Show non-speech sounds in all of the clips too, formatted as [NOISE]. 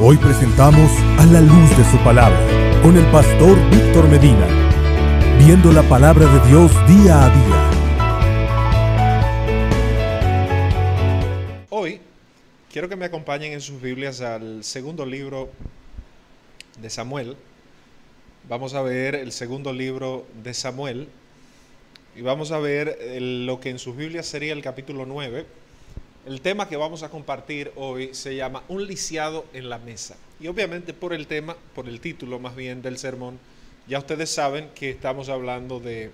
Hoy presentamos a la luz de su palabra con el pastor Víctor Medina, viendo la palabra de Dios día a día. Hoy quiero que me acompañen en sus Biblias al segundo libro de Samuel. Vamos a ver el segundo libro de Samuel y vamos a ver lo que en sus Biblias sería el capítulo 9 el tema que vamos a compartir hoy se llama Un lisiado en la mesa. Y obviamente por el tema, por el título más bien del sermón, ya ustedes saben que estamos hablando de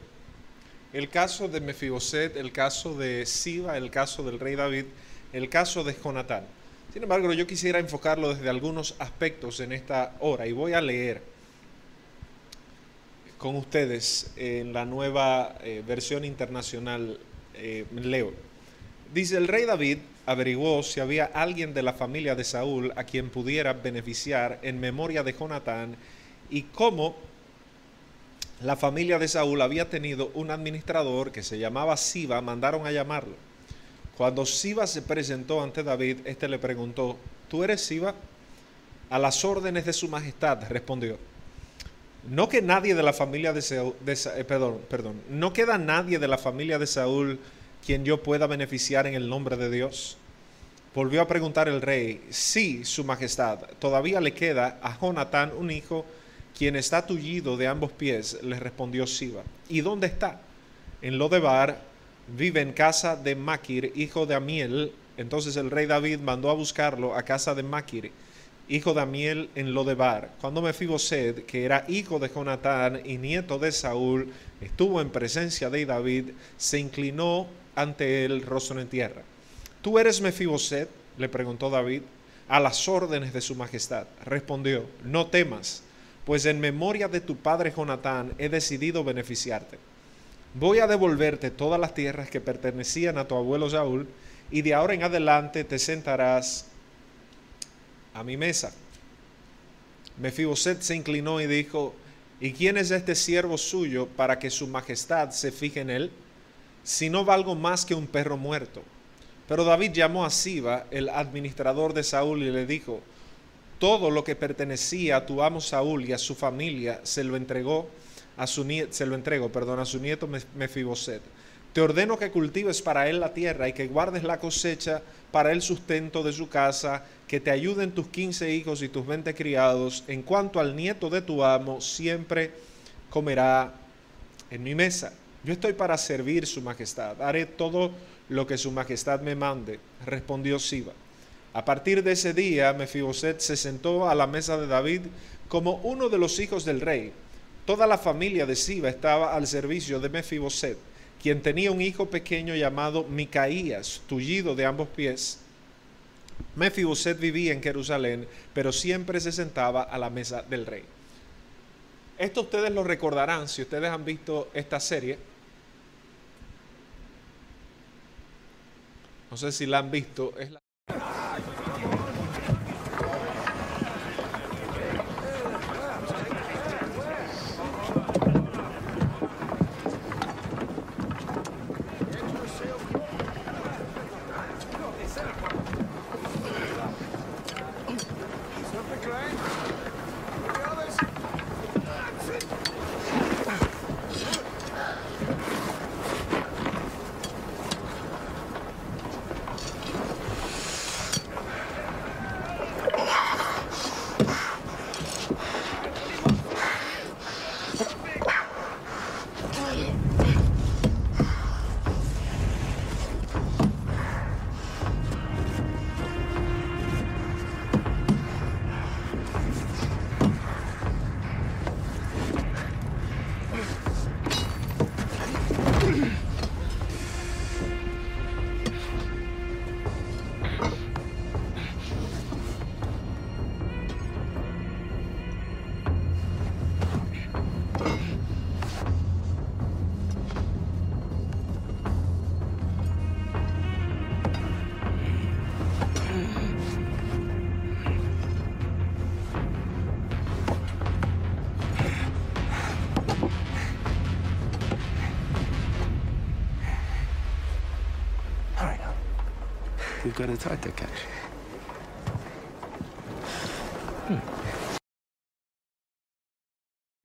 el caso de Mefiboset, el caso de Siba, el caso del rey David, el caso de Jonatán. Sin embargo, yo quisiera enfocarlo desde algunos aspectos en esta hora y voy a leer con ustedes en la nueva eh, versión internacional, eh, leo. Dice, el rey David averiguó si había alguien de la familia de Saúl a quien pudiera beneficiar en memoria de Jonatán y cómo la familia de Saúl había tenido un administrador que se llamaba Siba, mandaron a llamarlo. Cuando Siba se presentó ante David, este le preguntó, ¿tú eres Siba? A las órdenes de su majestad, respondió. No nadie de la familia de eh, perdón, perdón, no queda nadie de la familia de Saúl quien yo pueda beneficiar en el nombre de Dios? Volvió a preguntar el rey, sí, su majestad, todavía le queda a Jonatán un hijo, quien está tullido de ambos pies, le respondió Siba. ¿Y dónde está? En Lodebar, vive en casa de Maquir, hijo de Amiel. Entonces el rey David mandó a buscarlo a casa de Maquir, hijo de Amiel en Lodebar. Cuando Mefiboset, que era hijo de Jonatán y nieto de Saúl, estuvo en presencia de David, se inclinó ante él rostro en tierra. ¿Tú eres Mefiboset? le preguntó David, a las órdenes de su majestad. Respondió, no temas, pues en memoria de tu padre Jonatán he decidido beneficiarte. Voy a devolverte todas las tierras que pertenecían a tu abuelo Saúl, y de ahora en adelante te sentarás a mi mesa. Mefiboset se inclinó y dijo, ¿y quién es este siervo suyo para que su majestad se fije en él? Si no valgo más que un perro muerto. Pero David llamó a Siba, el administrador de Saúl, y le dijo, todo lo que pertenecía a tu amo Saúl y a su familia se lo entregó a su se lo entregó, perdón, a su nieto Mefiboset. Te ordeno que cultives para él la tierra y que guardes la cosecha para el sustento de su casa, que te ayuden tus quince hijos y tus veinte criados. En cuanto al nieto de tu amo, siempre comerá en mi mesa. Yo estoy para servir su majestad, haré todo lo que su majestad me mande, respondió Siba. A partir de ese día, Mefiboset se sentó a la mesa de David como uno de los hijos del rey. Toda la familia de Siba estaba al servicio de Mefiboset, quien tenía un hijo pequeño llamado Micaías, tullido de ambos pies. Mefiboset vivía en Jerusalén, pero siempre se sentaba a la mesa del rey. Esto ustedes lo recordarán si ustedes han visto esta serie No sé si la han visto.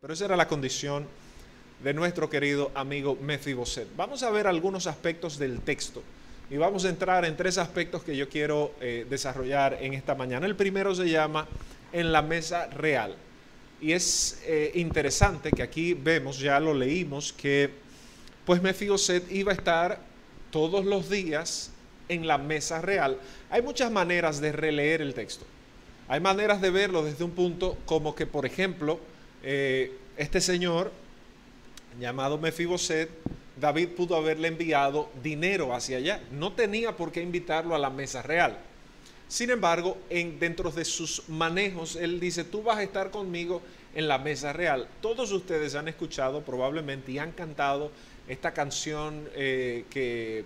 Pero esa era la condición de nuestro querido amigo Mefiboset. Vamos a ver algunos aspectos del texto y vamos a entrar en tres aspectos que yo quiero eh, desarrollar en esta mañana. El primero se llama en la mesa real. Y es eh, interesante que aquí vemos, ya lo leímos, que pues Mefiboset iba a estar todos los días en la mesa real. Hay muchas maneras de releer el texto. Hay maneras de verlo desde un punto como que, por ejemplo, eh, este señor llamado Mefiboset, David pudo haberle enviado dinero hacia allá. No tenía por qué invitarlo a la mesa real. Sin embargo, en, dentro de sus manejos, él dice, tú vas a estar conmigo en la mesa real. Todos ustedes han escuchado probablemente y han cantado esta canción eh, que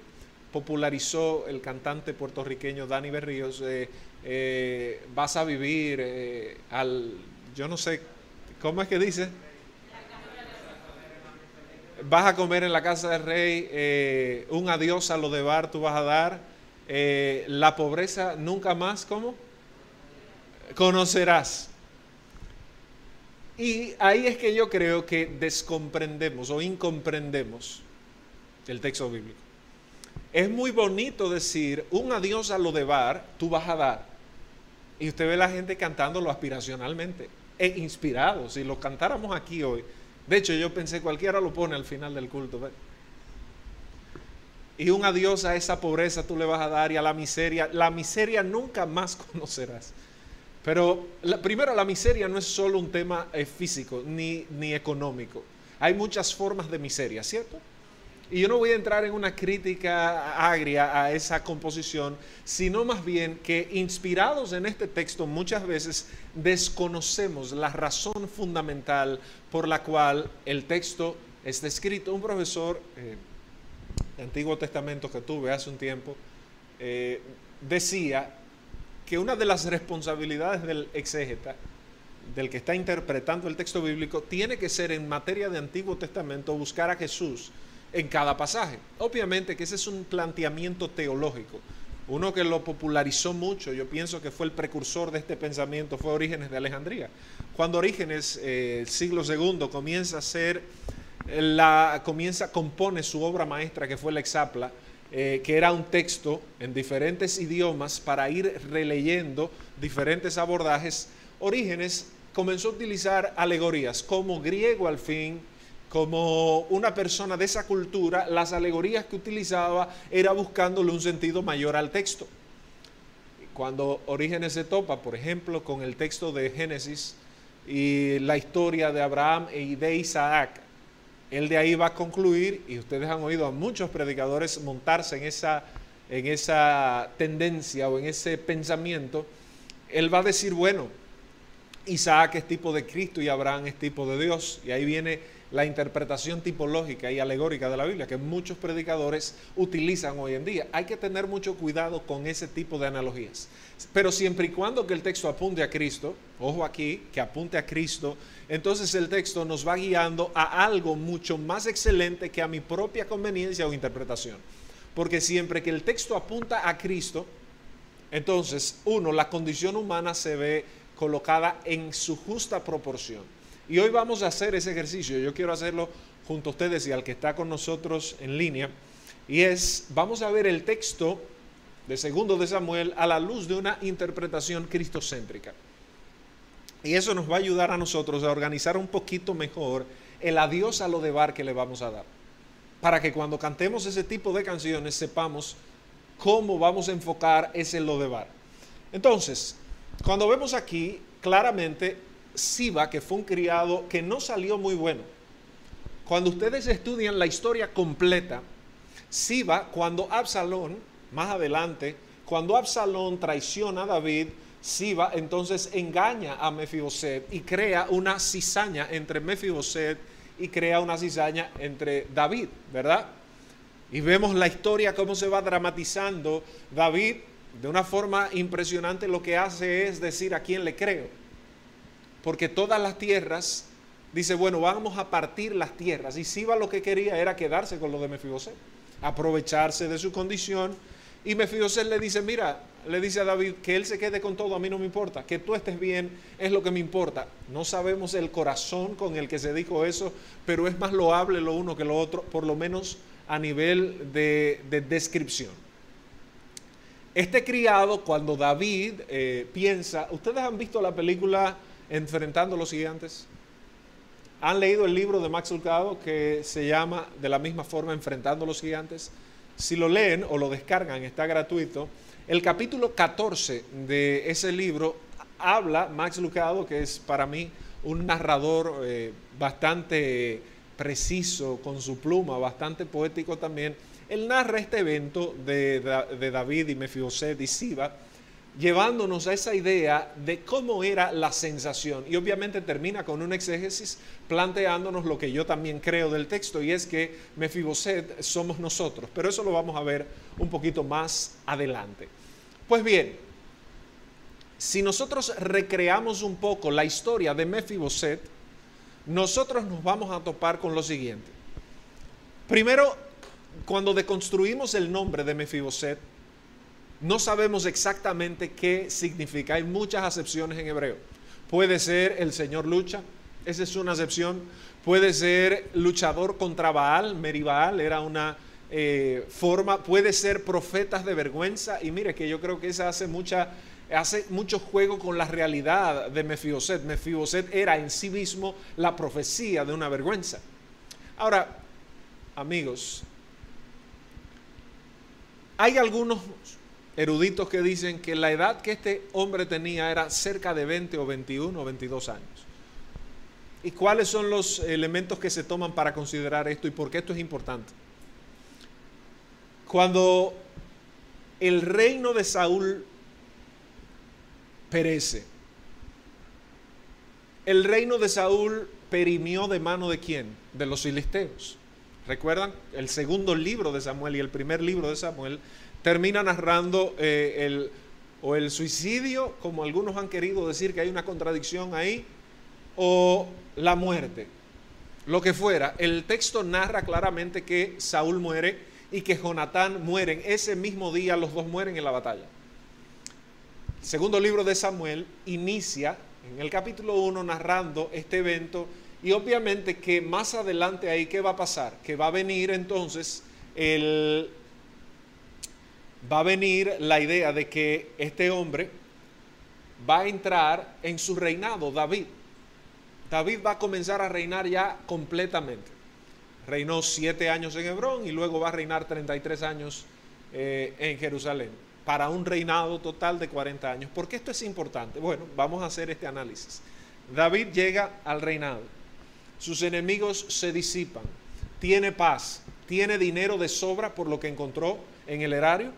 popularizó el cantante puertorriqueño Dani Berríos, eh, eh, vas a vivir al, yo no sé, ¿cómo es que dice? Vas a comer en la casa del rey, un adiós a lo de bar tú vas a dar, la pobreza nunca más, ¿cómo? Conocerás. Y ahí es que yo creo que descomprendemos o incomprendemos el texto bíblico. Es muy bonito decir, un adiós a lo de bar, tú vas a dar. Y usted ve la gente cantándolo aspiracionalmente e inspirado. Si lo cantáramos aquí hoy, de hecho yo pensé cualquiera lo pone al final del culto. Y un adiós a esa pobreza tú le vas a dar y a la miseria. La miseria nunca más [LAUGHS] conocerás. Pero primero, la miseria no es solo un tema eh, físico ni, ni económico. Hay muchas formas de miseria, ¿cierto? Y yo no voy a entrar en una crítica agria a esa composición, sino más bien que inspirados en este texto muchas veces desconocemos la razón fundamental por la cual el texto está escrito. Un profesor eh, de Antiguo Testamento que tuve hace un tiempo eh, decía que una de las responsabilidades del exégeta, del que está interpretando el texto bíblico, tiene que ser en materia de Antiguo Testamento buscar a Jesús en cada pasaje. Obviamente que ese es un planteamiento teológico. Uno que lo popularizó mucho, yo pienso que fue el precursor de este pensamiento, fue Orígenes de Alejandría. Cuando Orígenes, eh, siglo II, comienza a ser, la, comienza, compone su obra maestra que fue el Exapla, eh, que era un texto en diferentes idiomas para ir releyendo diferentes abordajes, Orígenes comenzó a utilizar alegorías como griego al fin, como una persona de esa cultura, las alegorías que utilizaba era buscándole un sentido mayor al texto. Cuando Orígenes se topa, por ejemplo, con el texto de Génesis y la historia de Abraham y de Isaac, él de ahí va a concluir, y ustedes han oído a muchos predicadores montarse en esa, en esa tendencia o en ese pensamiento, él va a decir, bueno, Isaac es tipo de Cristo y Abraham es tipo de Dios. Y ahí viene la interpretación tipológica y alegórica de la Biblia que muchos predicadores utilizan hoy en día. Hay que tener mucho cuidado con ese tipo de analogías. Pero siempre y cuando que el texto apunte a Cristo, ojo aquí, que apunte a Cristo, entonces el texto nos va guiando a algo mucho más excelente que a mi propia conveniencia o interpretación. Porque siempre que el texto apunta a Cristo, entonces, uno, la condición humana se ve colocada en su justa proporción. Y hoy vamos a hacer ese ejercicio. Yo quiero hacerlo junto a ustedes y al que está con nosotros en línea. Y es, vamos a ver el texto de segundo de Samuel a la luz de una interpretación cristocéntrica. Y eso nos va a ayudar a nosotros a organizar un poquito mejor el adiós a lo de bar que le vamos a dar. Para que cuando cantemos ese tipo de canciones sepamos cómo vamos a enfocar ese lo de bar. Entonces, cuando vemos aquí, claramente Siba, que fue un criado que no salió muy bueno. Cuando ustedes estudian la historia completa, Siba, cuando Absalón, más adelante, cuando Absalón traiciona a David, Siba entonces engaña a Mefiboset y crea una cizaña entre Mefiboset y crea una cizaña entre David, ¿verdad? Y vemos la historia cómo se va dramatizando. David, de una forma impresionante, lo que hace es decir a quién le creo porque todas las tierras, dice, bueno, vamos a partir las tierras. Y Siba lo que quería era quedarse con lo de Mefiboset, aprovecharse de su condición Y Mefiboset le dice, mira, le dice a David que él se quede con todo, a mí no me importa, que tú estés bien es lo que me importa. No sabemos el corazón con el que se dijo eso, pero es más loable lo uno que lo otro, por lo menos a nivel de, descripción. Este criado, cuando David eh, piensa, ¿ustedes han visto la película Enfrentando los Gigantes? ¿Han leído el libro de Max Lucado que se llama de la misma forma Enfrentando los Gigantes? Si lo leen o lo descargan, está gratuito. El capítulo 14 de ese libro habla Max Lucado, que es para mí un narrador eh, bastante preciso con su pluma, bastante poético también. Él narra este evento de, de David y Mefiboset y Siba llevándonos a esa idea de cómo era la sensación. Y obviamente termina con un exégesis planteándonos lo que yo también creo del texto, y es que Mefiboset somos nosotros. Pero eso lo vamos a ver un poquito más adelante. Pues bien, si nosotros recreamos un poco la historia de Mefiboset, nosotros nos vamos a topar con lo siguiente. Primero, cuando deconstruimos el nombre de Mefiboset, no sabemos exactamente qué significa. Hay muchas acepciones en hebreo. Puede ser el Señor lucha, esa es una acepción. Puede ser luchador contra Baal, Meribaal era una eh, forma. Puede ser profetas de vergüenza. Y mire que yo creo que esa hace mucha hace mucho juego con la realidad de Mefiboset. Mefiboset era en sí mismo la profecía de una vergüenza. Ahora, amigos, hay algunos eruditos que dicen que la edad que este hombre tenía era cerca de 20 o 21 o 22 años. ¿Y cuáles son los elementos que se toman para considerar esto y por qué esto es importante? Cuando el reino de Saúl perece, el reino de Saúl perimió de mano de quién? De los filisteos. ¿Recuerdan? El segundo libro de Samuel y el primer libro de Samuel termina narrando eh, el, o el suicidio, como algunos han querido decir que hay una contradicción ahí, o la muerte. Lo que fuera, el texto narra claramente que Saúl muere y que Jonatán mueren. Ese mismo día los dos mueren en la batalla. El segundo libro de Samuel inicia en el capítulo 1 narrando este evento y obviamente que más adelante ahí, ¿qué va a pasar? Que va a venir entonces el va a venir la idea de que este hombre va a entrar en su reinado, David. David va a comenzar a reinar ya completamente. Reinó siete años en Hebrón y luego va a reinar 33 años eh, en Jerusalén, para un reinado total de 40 años. ¿Por qué esto es importante? Bueno, vamos a hacer este análisis. David llega al reinado, sus enemigos se disipan, tiene paz, tiene dinero de sobra por lo que encontró en el erario,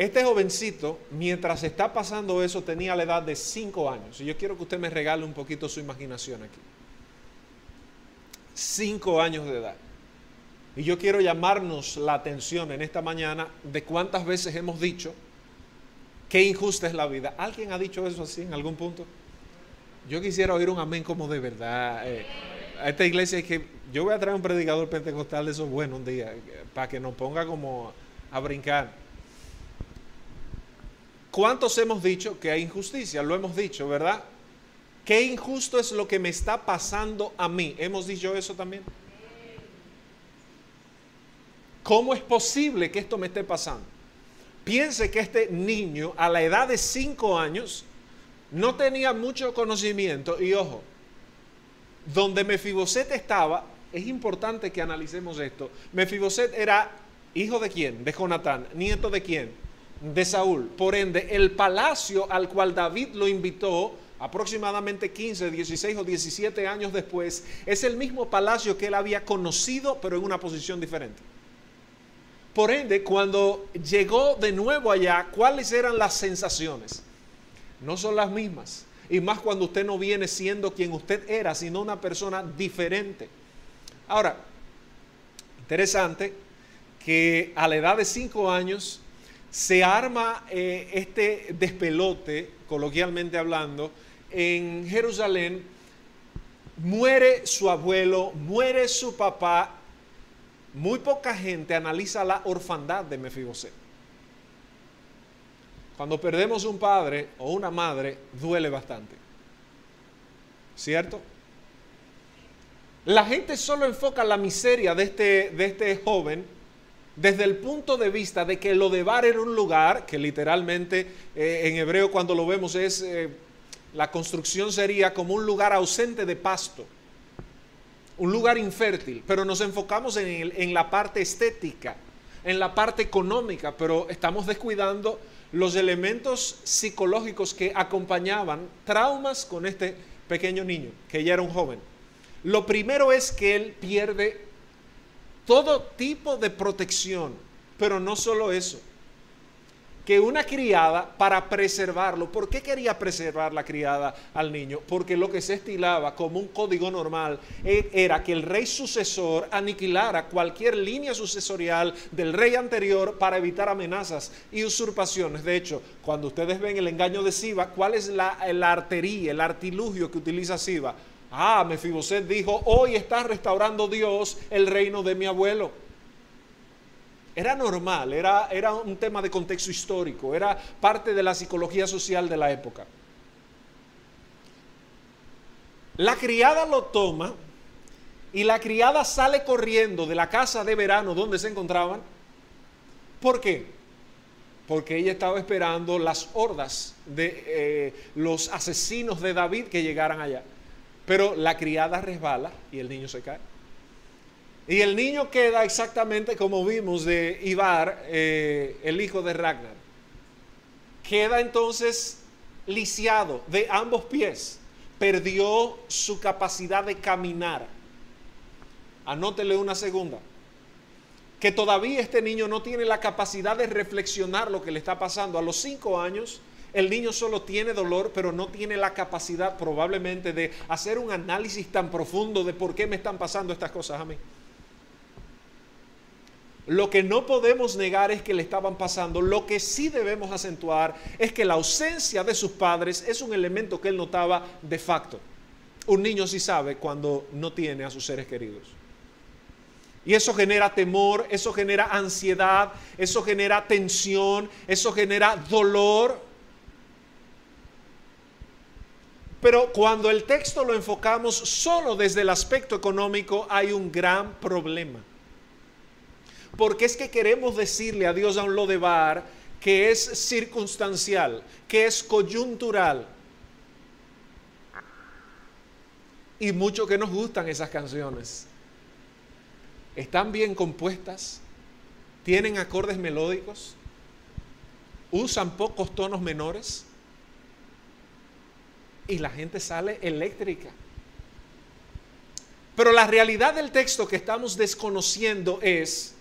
este jovencito, mientras está pasando eso, tenía la edad de 5 años. Y yo quiero que usted me regale un poquito su imaginación aquí. 5 años de edad. Y yo quiero llamarnos la atención en esta mañana de cuántas veces hemos dicho qué injusta es la vida. ¿Alguien ha dicho eso así en algún punto? Yo quisiera oír un amén como de verdad. Eh, a esta iglesia es que yo voy a traer un predicador pentecostal de esos buenos un día, para que nos ponga como a brincar. ¿Cuántos hemos dicho que hay injusticia? Lo hemos dicho, ¿verdad? ¿Qué injusto es lo que me está pasando a mí? ¿Hemos dicho eso también? ¿Cómo es posible que esto me esté pasando? Piense que este niño a la edad de 5 años no tenía mucho conocimiento y ojo, donde Mefiboset estaba, es importante que analicemos esto. Mefiboset era hijo de quién? De Jonatán, nieto de quién? De Saúl. Por ende, el palacio al cual David lo invitó aproximadamente 15, 16 o 17 años después, es el mismo palacio que él había conocido, pero en una posición diferente. Por ende, cuando llegó de nuevo allá, ¿cuáles eran las sensaciones? No son las mismas. Y más cuando usted no viene siendo quien usted era, sino una persona diferente. Ahora, interesante que a la edad de 5 años, se arma eh, este despelote, coloquialmente hablando, en Jerusalén, muere su abuelo, muere su papá, muy poca gente analiza la orfandad de Mefiboset. Cuando perdemos un padre o una madre, duele bastante. ¿Cierto? La gente solo enfoca la miseria de este, de este joven desde el punto de vista de que lo de Bar era un lugar, que literalmente eh, en hebreo cuando lo vemos es, eh, la construcción sería como un lugar ausente de pasto, un lugar infértil, pero nos enfocamos en, en la parte estética, en la parte económica, pero estamos descuidando los elementos psicológicos que acompañaban traumas con este pequeño niño, que ya era un joven. Lo primero es que él pierde todo tipo de protección, pero no solo eso. Que una criada, para preservarlo, ¿por qué quería preservar la criada al niño? Porque lo que se estilaba como un código normal e, era que el rey sucesor aniquilara cualquier línea sucesorial del rey anterior para evitar amenazas y usurpaciones. De hecho, cuando ustedes ven el engaño de Siba, ¿cuál es la, la artería, el artilugio que utiliza Siba? Ah, Mefiboset dijo, hoy está restaurando Dios el reino de mi abuelo. Era normal, era, era un tema de contexto histórico, era parte de la psicología social de la época. La criada lo toma y la criada sale corriendo de la casa de verano donde se encontraban. ¿Por qué? Porque ella estaba esperando las hordas de eh, los asesinos de David que llegaran allá. Pero la criada resbala y el niño se cae. Y el niño queda exactamente como vimos de Ibar, eh, el hijo de Ragnar. Queda entonces lisiado de ambos pies. Perdió su capacidad de caminar. Anótele una segunda. Que todavía este niño no tiene la capacidad de reflexionar lo que le está pasando. A los cinco años el niño solo tiene dolor, pero no tiene la capacidad probablemente de hacer un análisis tan profundo de por qué me están pasando estas cosas a mí. Lo que no podemos negar es que le estaban pasando. Lo que sí debemos acentuar es que la ausencia de sus padres es un elemento que él notaba de facto. Un niño sí sabe cuando no tiene a sus seres queridos. Y eso genera temor, eso genera ansiedad, eso genera tensión, eso genera dolor. Pero cuando el texto lo enfocamos solo desde el aspecto económico, hay un gran problema. Porque es que queremos decirle a Dios a un Lodebar que es circunstancial, que es coyuntural. Y mucho que nos gustan esas canciones. Están bien compuestas, tienen acordes melódicos, usan pocos tonos menores y la gente sale eléctrica. Pero la realidad del texto que estamos desconociendo es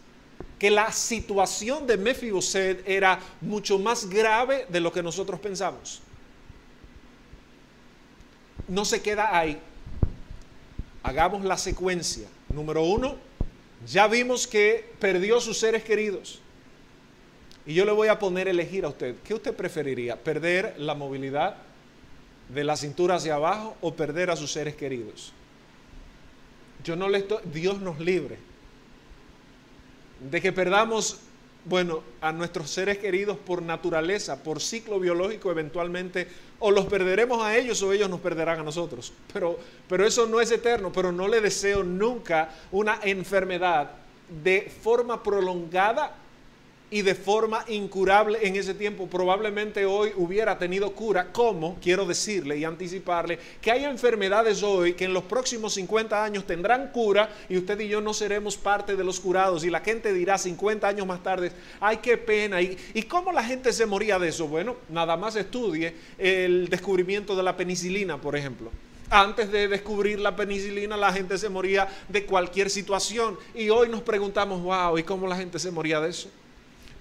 que la situación de Mefiboset era mucho más grave de lo que nosotros pensamos. No se queda ahí. Hagamos la secuencia. Número uno, ya vimos que perdió sus seres queridos. Y yo le voy a poner a elegir a usted. ¿Qué usted preferiría? ¿Perder la movilidad? De la cintura hacia abajo o perder a sus seres queridos. Yo no le estoy, Dios nos libre de que perdamos, bueno, a nuestros seres queridos por naturaleza, por ciclo biológico eventualmente, o los perderemos a ellos o ellos nos perderán a nosotros. Pero, pero eso no es eterno, pero no le deseo nunca una enfermedad de forma prolongada y de forma incurable en ese tiempo, probablemente hoy hubiera tenido cura. ¿Cómo? Quiero decirle y anticiparle que hay enfermedades hoy que en los próximos 50 años tendrán cura y usted y yo no seremos parte de los curados. Y la gente dirá 50 años más tarde, ay, qué pena. ¿Y, ¿Y cómo la gente se moría de eso? Bueno, nada más estudie el descubrimiento de la penicilina, por ejemplo. Antes de descubrir la penicilina, la gente se moría de cualquier situación. Y hoy nos preguntamos, wow, ¿y cómo la gente se moría de eso?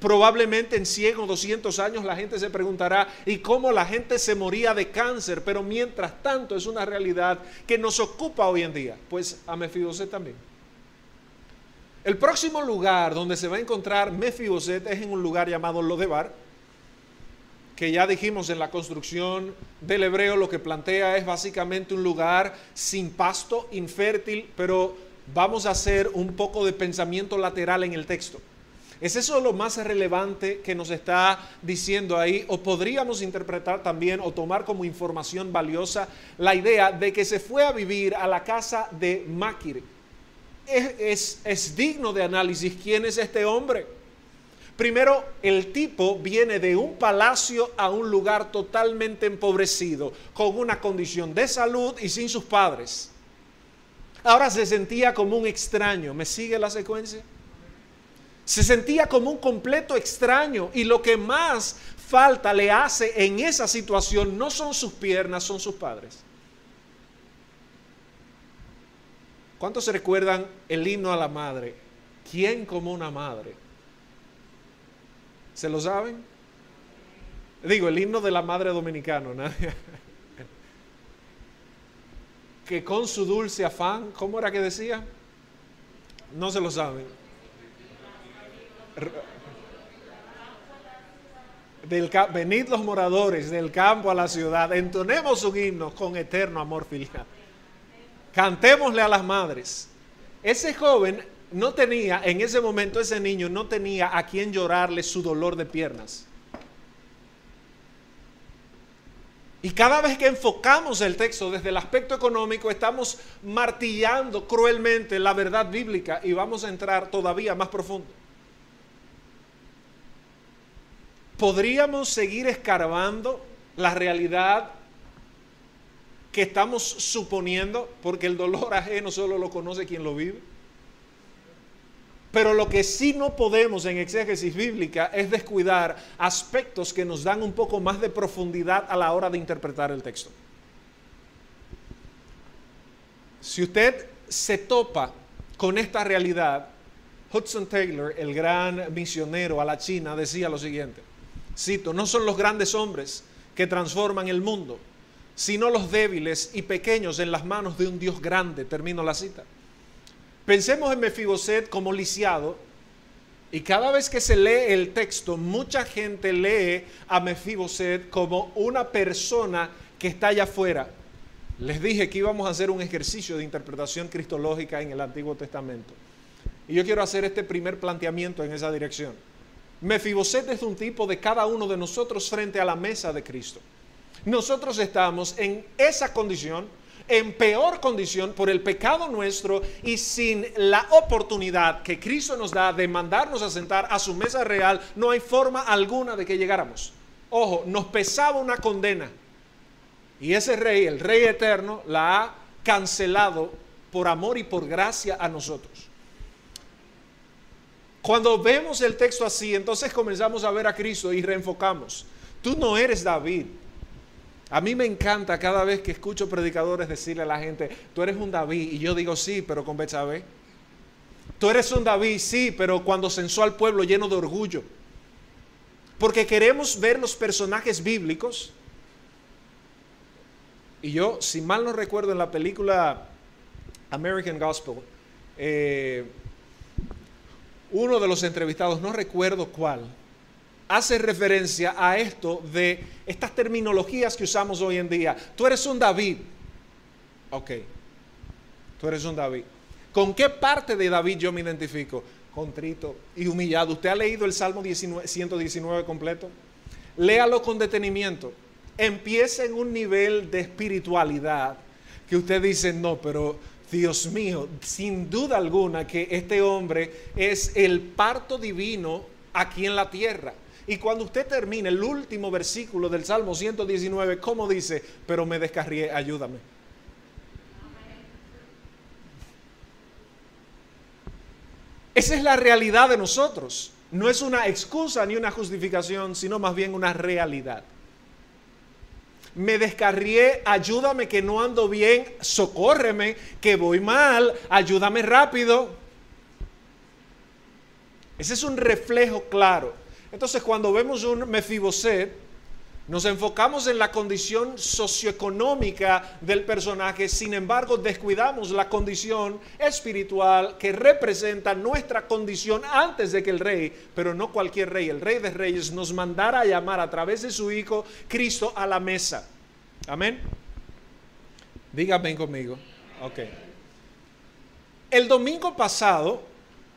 Probablemente en 100 o 200 años la gente se preguntará, ¿y cómo la gente se moría de cáncer? Pero mientras tanto es una realidad que nos ocupa hoy en día. Pues a Mefiboset también. El próximo lugar donde se va a encontrar Mefiboset es en un lugar llamado Lodebar, que ya dijimos en la construcción del hebreo lo que plantea es básicamente un lugar sin pasto, infértil, pero vamos a hacer un poco de pensamiento lateral en el texto. ¿Es eso lo más relevante que nos está diciendo ahí? ¿O podríamos interpretar también o tomar como información valiosa la idea de que se fue a vivir a la casa de Máquir? Es, es digno de análisis quién es este hombre. Primero, el tipo viene de un palacio a un lugar totalmente empobrecido, con una condición de salud y sin sus padres. Ahora se sentía como un extraño. ¿Me sigue la secuencia? Se sentía como un completo extraño y lo que más falta le hace en esa situación no son sus piernas, son sus padres. ¿Cuántos se recuerdan el himno a la madre? ¿Quién como una madre? ¿Se lo saben? Digo, el himno de la madre dominicano, nadie. [LAUGHS] que con su dulce afán, ¿cómo era que decía? No se lo saben. Venid los moradores del campo a la ciudad, entonemos un himno con eterno amor filial. Cantémosle a las madres. Ese joven no tenía, en ese momento ese niño no tenía a quien llorarle su dolor de piernas. Y cada vez que enfocamos el texto desde el aspecto económico, estamos martillando cruelmente la verdad bíblica y vamos a entrar todavía más profundo. ¿Podríamos seguir escarbando la realidad que estamos suponiendo? Porque el dolor ajeno solo lo conoce quien lo vive. Pero lo que sí no podemos en exégesis bíblica es descuidar aspectos que nos dan un poco más de profundidad a la hora de interpretar el texto. Si usted se topa con esta realidad, Hudson Taylor, el gran misionero a la China, decía lo siguiente. Cito, no son los grandes hombres que transforman el mundo, sino los débiles y pequeños en las manos de un Dios grande. Termino la cita. Pensemos en Mefiboset como lisiado, y cada vez que se lee el texto, mucha gente lee a Mefiboset como una persona que está allá afuera. Les dije que íbamos a hacer un ejercicio de interpretación cristológica en el Antiguo Testamento. Y yo quiero hacer este primer planteamiento en esa dirección. Mefiboset es un tipo de cada uno de nosotros frente a la mesa de Cristo. Nosotros estamos en esa condición, en peor condición por el pecado nuestro y sin la oportunidad que Cristo nos da de mandarnos a sentar a su mesa real, no hay forma alguna de que llegáramos. Ojo, nos pesaba una condena. Y ese rey, el rey eterno, la ha cancelado por amor y por gracia a nosotros. Cuando vemos el texto así, entonces comenzamos a ver a Cristo y reenfocamos. Tú no eres David. A mí me encanta cada vez que escucho predicadores decirle a la gente, tú eres un David. Y yo digo, sí, pero con Betsabé. Tú eres un David, sí, pero cuando censó al pueblo lleno de orgullo. Porque queremos ver los personajes bíblicos. Y yo, si mal no recuerdo, en la película American Gospel, eh, uno de los entrevistados, no recuerdo cuál, hace referencia a esto de estas terminologías que usamos hoy en día. Tú eres un David. Ok, tú eres un David. ¿Con qué parte de David yo me identifico? Contrito y humillado. ¿Usted ha leído el Salmo 119 completo? Léalo con detenimiento. Empieza en un nivel de espiritualidad que usted dice, no, pero Dios mío, sin duda alguna que este hombre es el parto divino aquí en la tierra. Y cuando usted termine el último versículo del Salmo 119, ¿cómo dice? Pero me descarrié, ayúdame. Esa es la realidad de nosotros. No es una excusa ni una justificación, sino más bien una realidad me descarrié, ayúdame que no ando bien, socórreme, que voy mal, ayúdame rápido. Ese es un reflejo claro. Entonces, cuando vemos un Mefiboset, nos enfocamos en la condición socioeconómica del personaje, sin embargo descuidamos la condición espiritual que representa nuestra condición antes de que el rey, pero no cualquier rey, el rey de reyes, nos mandara a llamar a través de su Hijo Cristo a la mesa. Amén. Dígame conmigo. Ok. El domingo pasado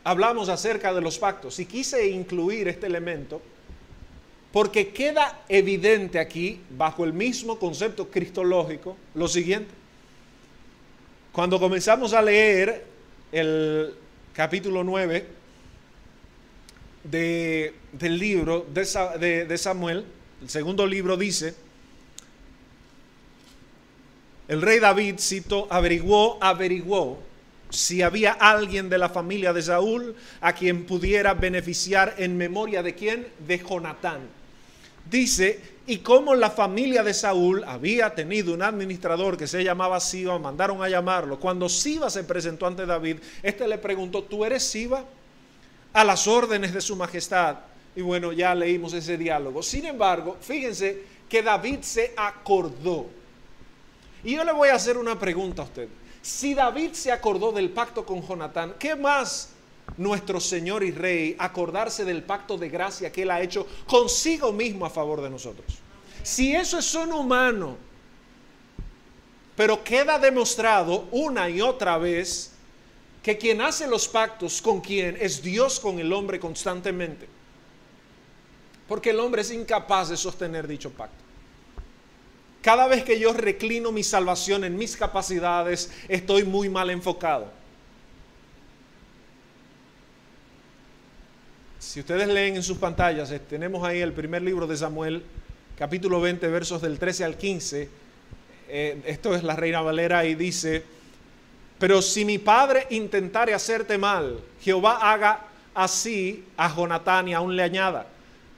hablamos acerca de los pactos y quise incluir este elemento porque queda evidente aquí, bajo el mismo concepto cristológico, lo siguiente. Cuando comenzamos a leer el capítulo 9 del libro de, de Samuel, el segundo libro dice, el rey David, cito, averiguó, averiguó si había alguien de la familia de Saúl a quien pudiera beneficiar en memoria de quién? De Jonatán. Dice, y como la familia de Saúl había tenido un administrador que se llamaba Siba, mandaron a llamarlo. Cuando Siba se presentó ante David, este le preguntó, ¿tú eres Siba? A las órdenes de su majestad. Y bueno, ya leímos ese diálogo. Sin embargo, fíjense que David se acordó. Y yo le voy a hacer una pregunta a usted. Si David se acordó del pacto con Jonatán, ¿qué más nuestro Señor y Rey acordarse del pacto de gracia que Él ha hecho consigo mismo a favor de nosotros? Si eso es un humano, pero queda demostrado una y otra vez que quien hace los pactos con quien es Dios con el hombre constantemente. Porque el hombre es incapaz de sostener dicho pacto. Cada vez que yo reclino mi salvación en mis capacidades, estoy muy mal enfocado. Si ustedes leen en sus pantallas, eh, tenemos ahí el primer libro de Samuel, capítulo 20, versos del 13 al 15. Eh, esto es la Reina Valera y dice, pero si mi padre intentare hacerte mal, Jehová haga así a Jonatán y aún le añada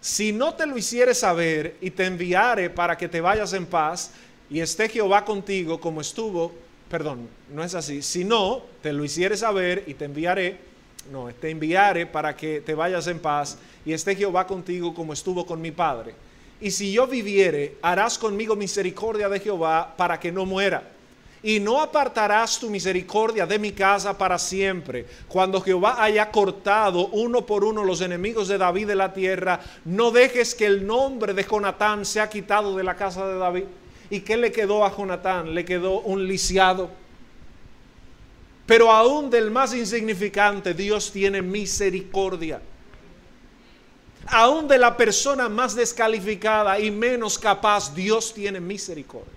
si no te lo hiciere saber y te enviare para que te vayas en paz y esté Jehová contigo como estuvo, perdón, no es así, si no te lo hiciere saber y te enviaré, no, te enviaré para que te vayas en paz y esté Jehová contigo como estuvo con mi padre. Y si yo viviere, harás conmigo misericordia de Jehová para que no muera y no apartarás tu misericordia de mi casa para siempre. Cuando Jehová haya cortado uno por uno los enemigos de David de la tierra, no dejes que el nombre de Jonatán sea quitado de la casa de David. ¿Y qué le quedó a Jonatán? Le quedó un lisiado. Pero aún del más insignificante, Dios tiene misericordia. Aún de la persona más descalificada y menos capaz, Dios tiene misericordia.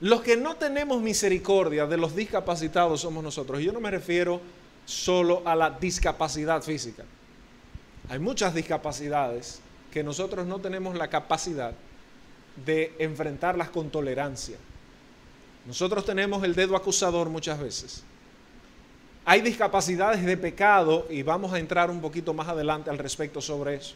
Los que no tenemos misericordia de los discapacitados somos nosotros. Yo no me refiero solo a la discapacidad física. Hay muchas discapacidades que nosotros no tenemos la capacidad de enfrentarlas con tolerancia. Nosotros tenemos el dedo acusador muchas veces. Hay discapacidades de pecado y vamos a entrar un poquito más adelante al respecto sobre eso.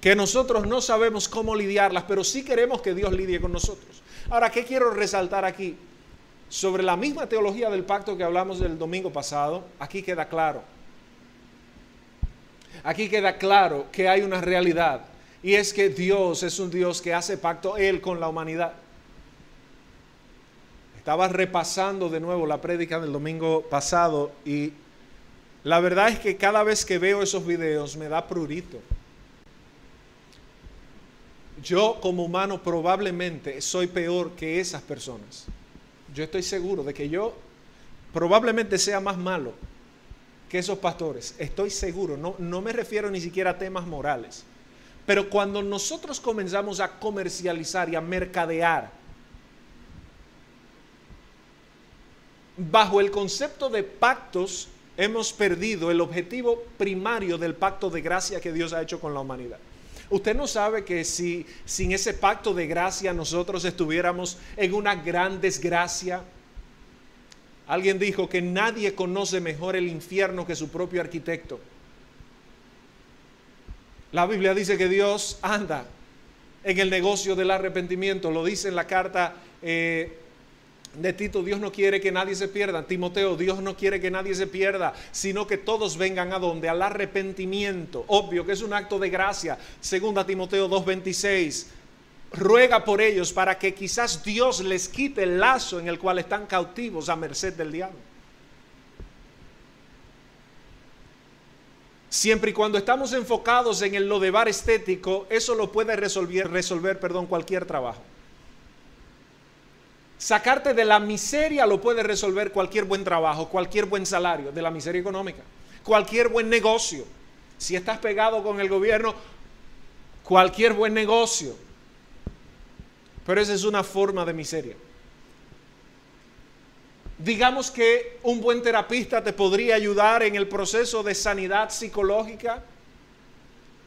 Que nosotros no sabemos cómo lidiarlas, pero sí queremos que Dios lidie con nosotros. Ahora, ¿qué quiero resaltar aquí? Sobre la misma teología del pacto que hablamos del domingo pasado, aquí queda claro. Aquí queda claro que hay una realidad y es que Dios es un Dios que hace pacto Él con la humanidad. Estaba repasando de nuevo la prédica del domingo pasado y la verdad es que cada vez que veo esos videos me da prurito yo como humano probablemente soy peor que esas personas. Yo estoy seguro de que yo probablemente sea más malo que esos pastores. Estoy seguro, no, no me refiero ni siquiera a temas morales. Pero cuando nosotros comenzamos a comercializar y a mercadear bajo el concepto de pactos, hemos perdido el objetivo primario del pacto de gracia que Dios ha hecho con la humanidad. Usted no sabe que si sin ese pacto de gracia nosotros estuviéramos en una gran desgracia. Alguien dijo que nadie conoce mejor el infierno que su propio arquitecto. La Biblia dice que Dios anda en el negocio del arrepentimiento. Lo dice en la carta eh, de Tito, Dios no quiere que nadie se pierda. Timoteo, Dios no quiere que nadie se pierda, sino que todos vengan a donde? Al arrepentimiento. Obvio que es un acto de gracia. Segunda Timoteo 2.26. Ruega por ellos para que quizás Dios les quite el lazo en el cual están cautivos a merced del diablo. Siempre y cuando estamos enfocados en el lodebar estético, eso lo puede resolver, resolver perdón, cualquier trabajo. Sacarte de la miseria lo puede resolver cualquier buen trabajo, cualquier buen salario, de la miseria económica, cualquier buen negocio. Si estás pegado con el gobierno, cualquier buen negocio. Pero esa es una forma de miseria. Digamos que un buen terapista te podría ayudar en el proceso de sanidad psicológica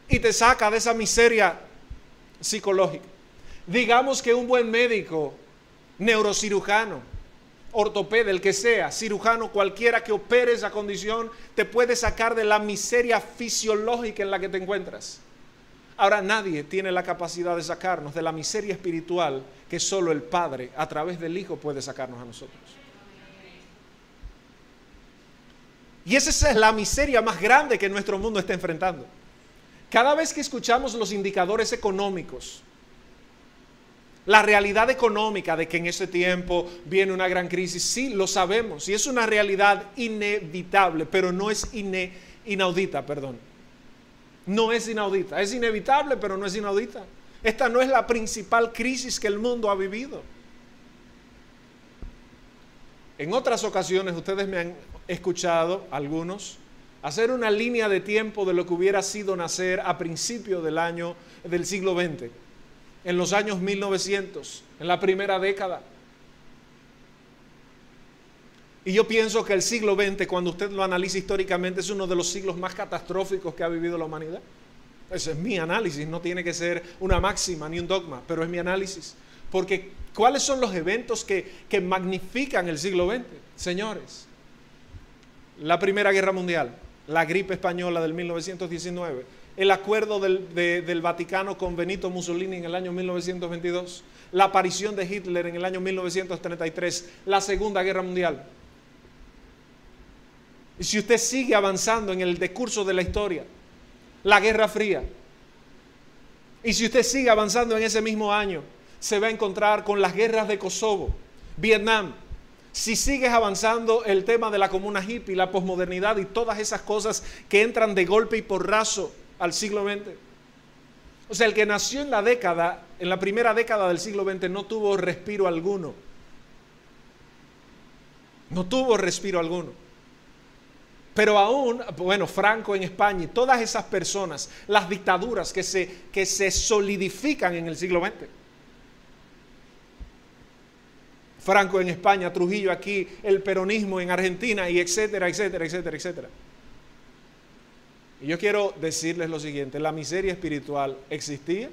y te saca de esa miseria psicológica. Digamos que un buen médico neurocirujano, ortopeda, el que sea, cirujano, cualquiera que opere esa condición, te puede sacar de la miseria fisiológica en la que te encuentras. Ahora nadie tiene la capacidad de sacarnos de la miseria espiritual que solo el Padre a través del Hijo puede sacarnos a nosotros. Y esa es la miseria más grande que nuestro mundo está enfrentando. Cada vez que escuchamos los indicadores económicos, la realidad económica de que en ese tiempo viene una gran crisis, sí, lo sabemos, y es una realidad inevitable, pero no es inaudita, perdón. No es inaudita, es inevitable, pero no es inaudita. Esta no es la principal crisis que el mundo ha vivido. En otras ocasiones ustedes me han escuchado, algunos, hacer una línea de tiempo de lo que hubiera sido nacer a principios del año del siglo XX en los años 1900, en la primera década. Y yo pienso que el siglo XX, cuando usted lo analiza históricamente, es uno de los siglos más catastróficos que ha vivido la humanidad. Ese es mi análisis, no tiene que ser una máxima ni un dogma, pero es mi análisis. Porque ¿cuáles son los eventos que, que magnifican el siglo XX? Señores, la Primera Guerra Mundial, la gripe española del 1919, el acuerdo del, Vaticano con Benito Mussolini en el año 1922, la aparición de Hitler en el año 1933, la Segunda Guerra Mundial. Y si usted sigue avanzando en el discurso de la historia, la Guerra Fría, y si usted sigue avanzando en ese mismo año, se va a encontrar con las guerras de Kosovo, Vietnam. Si sigues avanzando el tema de la comuna hippie, la posmodernidad y todas esas cosas que entran de golpe y porrazo al siglo XX. O sea, el que nació en la década, en la primera década del siglo XX, no tuvo respiro alguno. No tuvo respiro alguno. Pero aún, bueno, Franco en España y todas esas personas, las dictaduras que se, que se solidifican en el siglo XX. Franco en España, Trujillo aquí, el peronismo en Argentina y etcétera, etcétera, etcétera, etcétera. Y yo quiero decirles lo siguiente, la miseria espiritual existía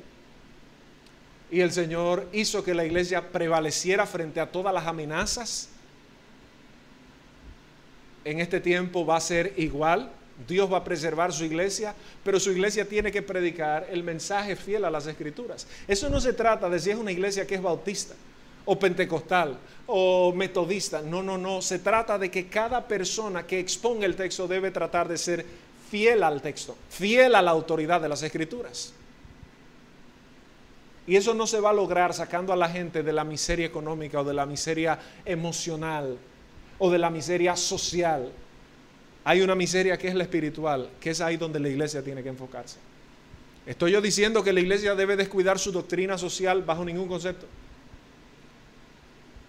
y el Señor hizo que la iglesia prevaleciera frente a todas las amenazas. En este tiempo va a ser igual, Dios va a preservar su iglesia, pero su iglesia tiene que predicar el mensaje fiel a las escrituras. Eso no se trata de si es una iglesia que es bautista o pentecostal o metodista. No, no, no. Se trata de que cada persona que exponga el texto debe tratar de ser fiel al texto, fiel a la autoridad de las escrituras. Y eso no se va a lograr sacando a la gente de la miseria económica o de la miseria emocional o de la miseria social. Hay una miseria que es la espiritual, que es ahí donde la iglesia tiene que enfocarse. ¿Estoy yo diciendo que la iglesia debe descuidar su doctrina social bajo ningún concepto?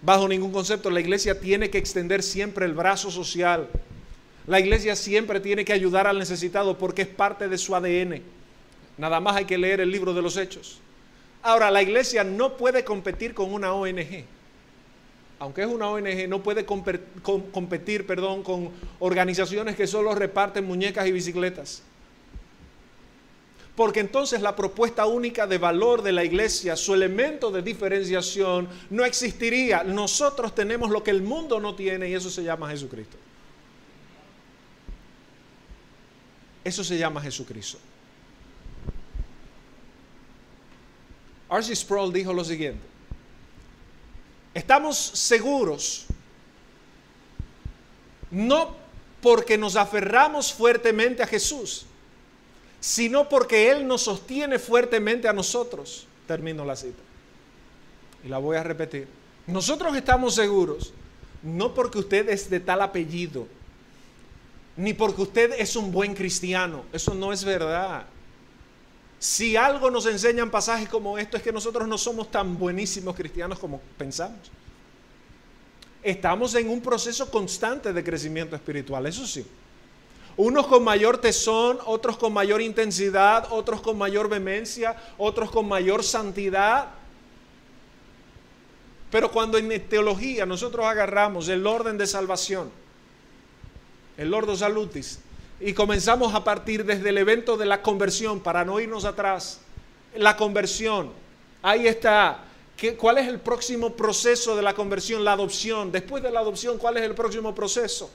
Bajo ningún concepto, la iglesia tiene que extender siempre el brazo social la iglesia siempre tiene que ayudar al necesitado porque es parte de su ADN. Nada más hay que leer el libro de los hechos. Ahora, la iglesia no puede competir con una ONG. Aunque es una ONG, no puede competir perdón, con organizaciones que solo reparten muñecas y bicicletas. Porque entonces la propuesta única de valor de la iglesia, su elemento de diferenciación, no existiría. Nosotros tenemos lo que el mundo no tiene y eso se llama Jesucristo. Eso se llama Jesucristo. R.C. Sproul dijo lo siguiente. Estamos seguros, no porque nos aferramos fuertemente a Jesús, sino porque Él nos sostiene fuertemente a nosotros. Termino la cita. Y la voy a repetir. Nosotros estamos seguros, no porque usted es de tal apellido, ni porque usted es un buen cristiano. Eso no es verdad. Si algo nos enseñan pasajes como esto es que nosotros no somos tan buenísimos cristianos como pensamos. estamos en un proceso constante de crecimiento espiritual, eso sí. Unos con mayor tesón, otros con mayor intensidad, otros con mayor vehemencia, otros con mayor santidad. Pero cuando en teología nosotros agarramos el orden de salvación, el Lordo Salutis, y comenzamos a partir desde el evento de la conversión, para no irnos atrás, la conversión, ahí está. ¿Cuál es el próximo proceso de la conversión? La adopción. Después de la adopción, ¿cuál es el próximo proceso?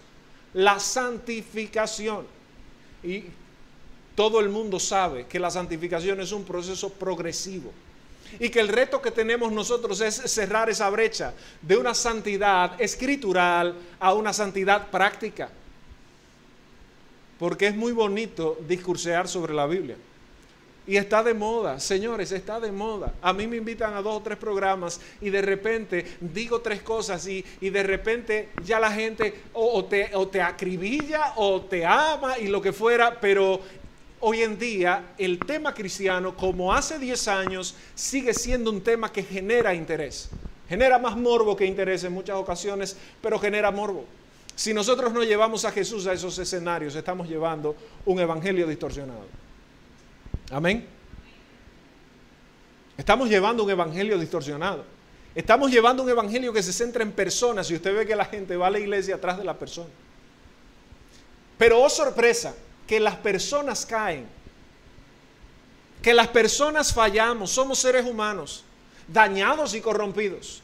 La santificación. Y todo el mundo sabe que la santificación es un proceso progresivo. Y que el reto que tenemos nosotros es cerrar esa brecha de una santidad escritural a una santidad práctica porque es muy bonito discursear sobre la Biblia. Y está de moda, señores, está de moda. A mí me invitan a dos o tres programas y de repente digo tres cosas y, de repente ya la gente o, te, o te acribilla o te ama y lo que fuera, pero hoy en día el tema cristiano, como hace 10 años, sigue siendo un tema que genera interés. Genera más morbo que interés en muchas ocasiones, pero genera morbo. Si nosotros no llevamos a Jesús a esos escenarios, estamos llevando un evangelio distorsionado. Amén. Estamos llevando un evangelio distorsionado. Estamos llevando un evangelio que se centra en personas y usted ve que la gente va a la iglesia atrás de la persona. Pero oh sorpresa, que las personas caen, que las personas fallamos, somos seres humanos, dañados y corrompidos.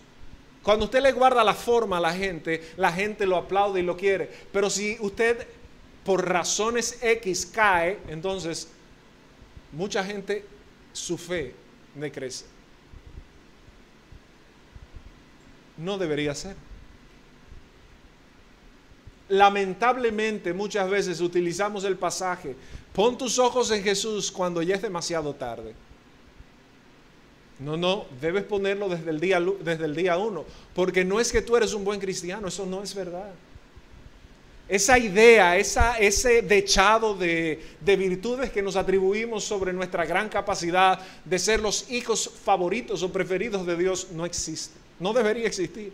Cuando usted le guarda la forma a la gente, la gente lo aplaude y lo quiere. Pero si usted por razones X cae, entonces mucha gente su fe decrece. No debería ser. Lamentablemente muchas veces utilizamos el pasaje, pon tus ojos en Jesús cuando ya es demasiado tarde. No, no, debes ponerlo desde el día desde el día uno, porque no es que tú eres un buen cristiano, eso no es verdad. Esa idea, esa, ese dechado de, de virtudes que nos atribuimos sobre nuestra gran capacidad de ser los hijos favoritos o preferidos de Dios no existe, no debería existir.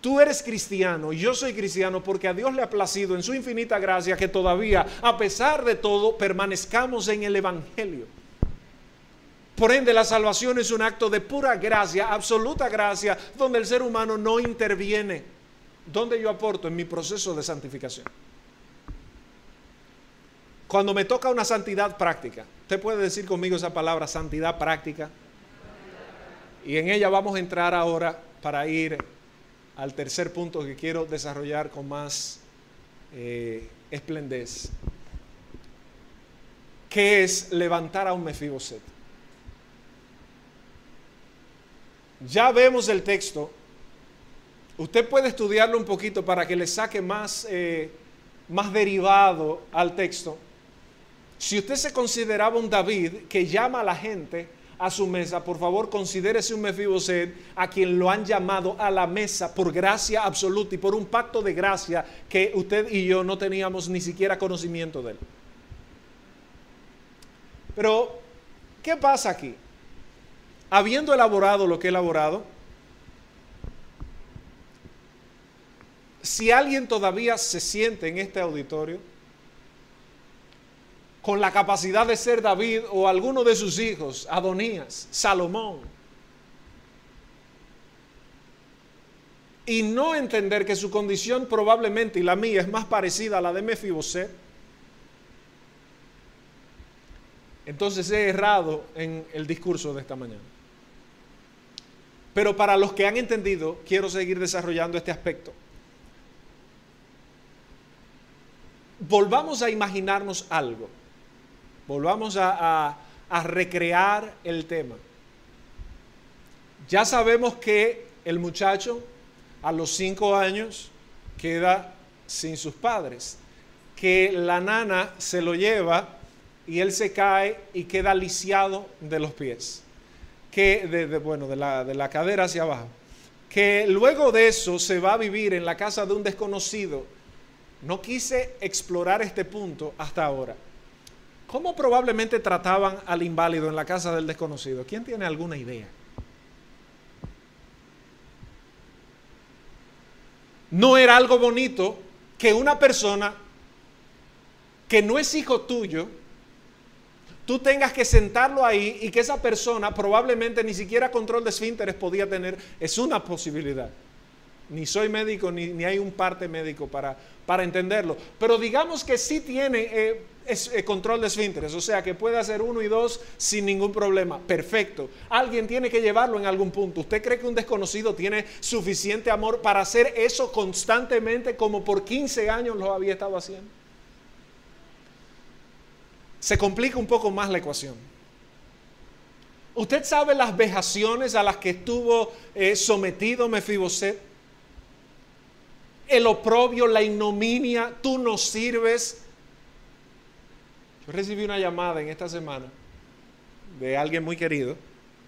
Tú eres cristiano yo soy cristiano porque a Dios le ha placido en su infinita gracia que todavía, a pesar de todo, permanezcamos en el Evangelio. Por ende, la salvación es un acto de pura gracia, absoluta gracia, donde el ser humano no interviene. ¿Dónde yo aporto en mi proceso de santificación? Cuando me toca una santidad práctica, usted puede decir conmigo esa palabra, santidad práctica. Y en ella vamos a entrar ahora para ir al tercer punto que quiero desarrollar con más eh, esplendez, que es levantar a un Mefiboset. Ya vemos el texto. Usted puede estudiarlo un poquito para que le saque más, eh, más derivado al texto. Si usted se consideraba un David que llama a la gente a su mesa, por favor considérese un Mefiboset a quien lo han llamado a la mesa por gracia absoluta y por un pacto de gracia que usted y yo no teníamos ni siquiera conocimiento de él. Pero, ¿qué pasa aquí? Habiendo elaborado lo que he elaborado, si alguien todavía se siente en este auditorio con la capacidad de ser David o alguno de sus hijos, Adonías, Salomón, y no entender que su condición probablemente y la mía es más parecida a la de Mefiboset, entonces he errado en el discurso de esta mañana. Pero para los que han entendido, quiero seguir desarrollando este aspecto. Volvamos a imaginarnos algo. Volvamos a, recrear el tema. Ya sabemos que el muchacho a los cinco años queda sin sus padres, que la nana se lo lleva y él se cae y queda lisiado de los pies que, de, bueno, de la, de la cadera hacia abajo, que luego de eso se va a vivir en la casa de un desconocido. No quise explorar este punto hasta ahora. ¿Cómo probablemente trataban al inválido en la casa del desconocido? ¿Quién tiene alguna idea? no era algo bonito que una persona que no es hijo tuyo, tú tengas que sentarlo ahí y que esa persona probablemente ni siquiera control de esfínteres podía tener, es una posibilidad. Ni soy médico, ni, hay un parte médico para, para entenderlo. Pero digamos que sí tiene eh, eh, control de esfínteres, o sea que puede hacer uno y dos sin ningún problema. Perfecto. Alguien tiene que llevarlo en algún punto. ¿Usted cree que un desconocido tiene suficiente amor para hacer eso constantemente como por 15 años lo había estado haciendo? Se complica un poco más la ecuación. ¿Usted sabe las vejaciones a las que estuvo eh, sometido Mefiboset? el oprobio, la ignominia, tú no sirves. Yo recibí una llamada en esta semana de alguien muy querido,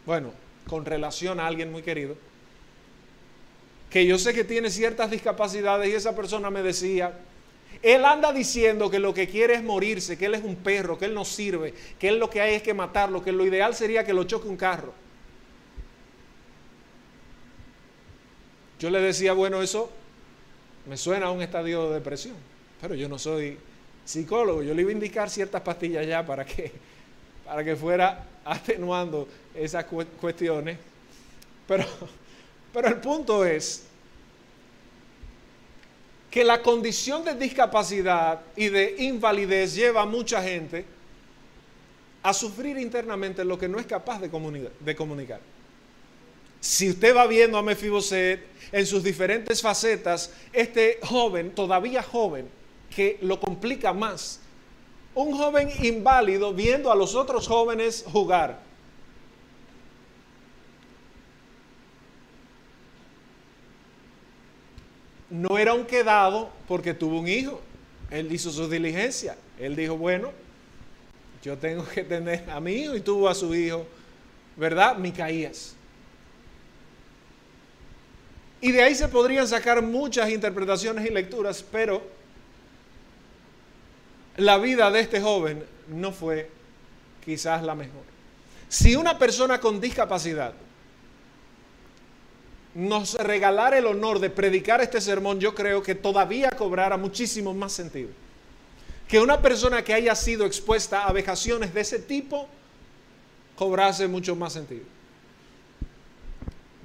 bueno, con relación a alguien muy querido, que yo sé que tiene ciertas discapacidades y esa persona me decía, él anda diciendo que lo que quiere es morirse, que él es un perro, que él no sirve, que él lo que hay es que matarlo, que lo ideal sería que lo choque un carro. Yo le decía, bueno, eso me suena a un estadio de depresión, pero yo no soy psicólogo, yo le iba a indicar ciertas pastillas ya para que, para que fuera atenuando esas cuestiones. Pero, pero el punto es que la condición de discapacidad y de invalidez lleva a mucha gente a sufrir internamente lo que no es capaz de, comunicar. Si usted va viendo a Mefiboset en sus diferentes facetas, este joven, todavía joven, que lo complica más, un joven inválido viendo a los otros jóvenes jugar. No era un quedado porque tuvo un hijo. Él hizo su diligencia. Él dijo, bueno, yo tengo que tener a mi hijo y tuvo a su hijo, ¿verdad? Micaías. Y de ahí se podrían sacar muchas interpretaciones y lecturas, pero la vida de este joven no fue quizás la mejor. Si una persona con discapacidad nos regalara el honor de predicar este sermón, yo creo que todavía cobrara muchísimo más sentido. Que una persona que haya sido expuesta a vejaciones de ese tipo cobrase mucho más sentido.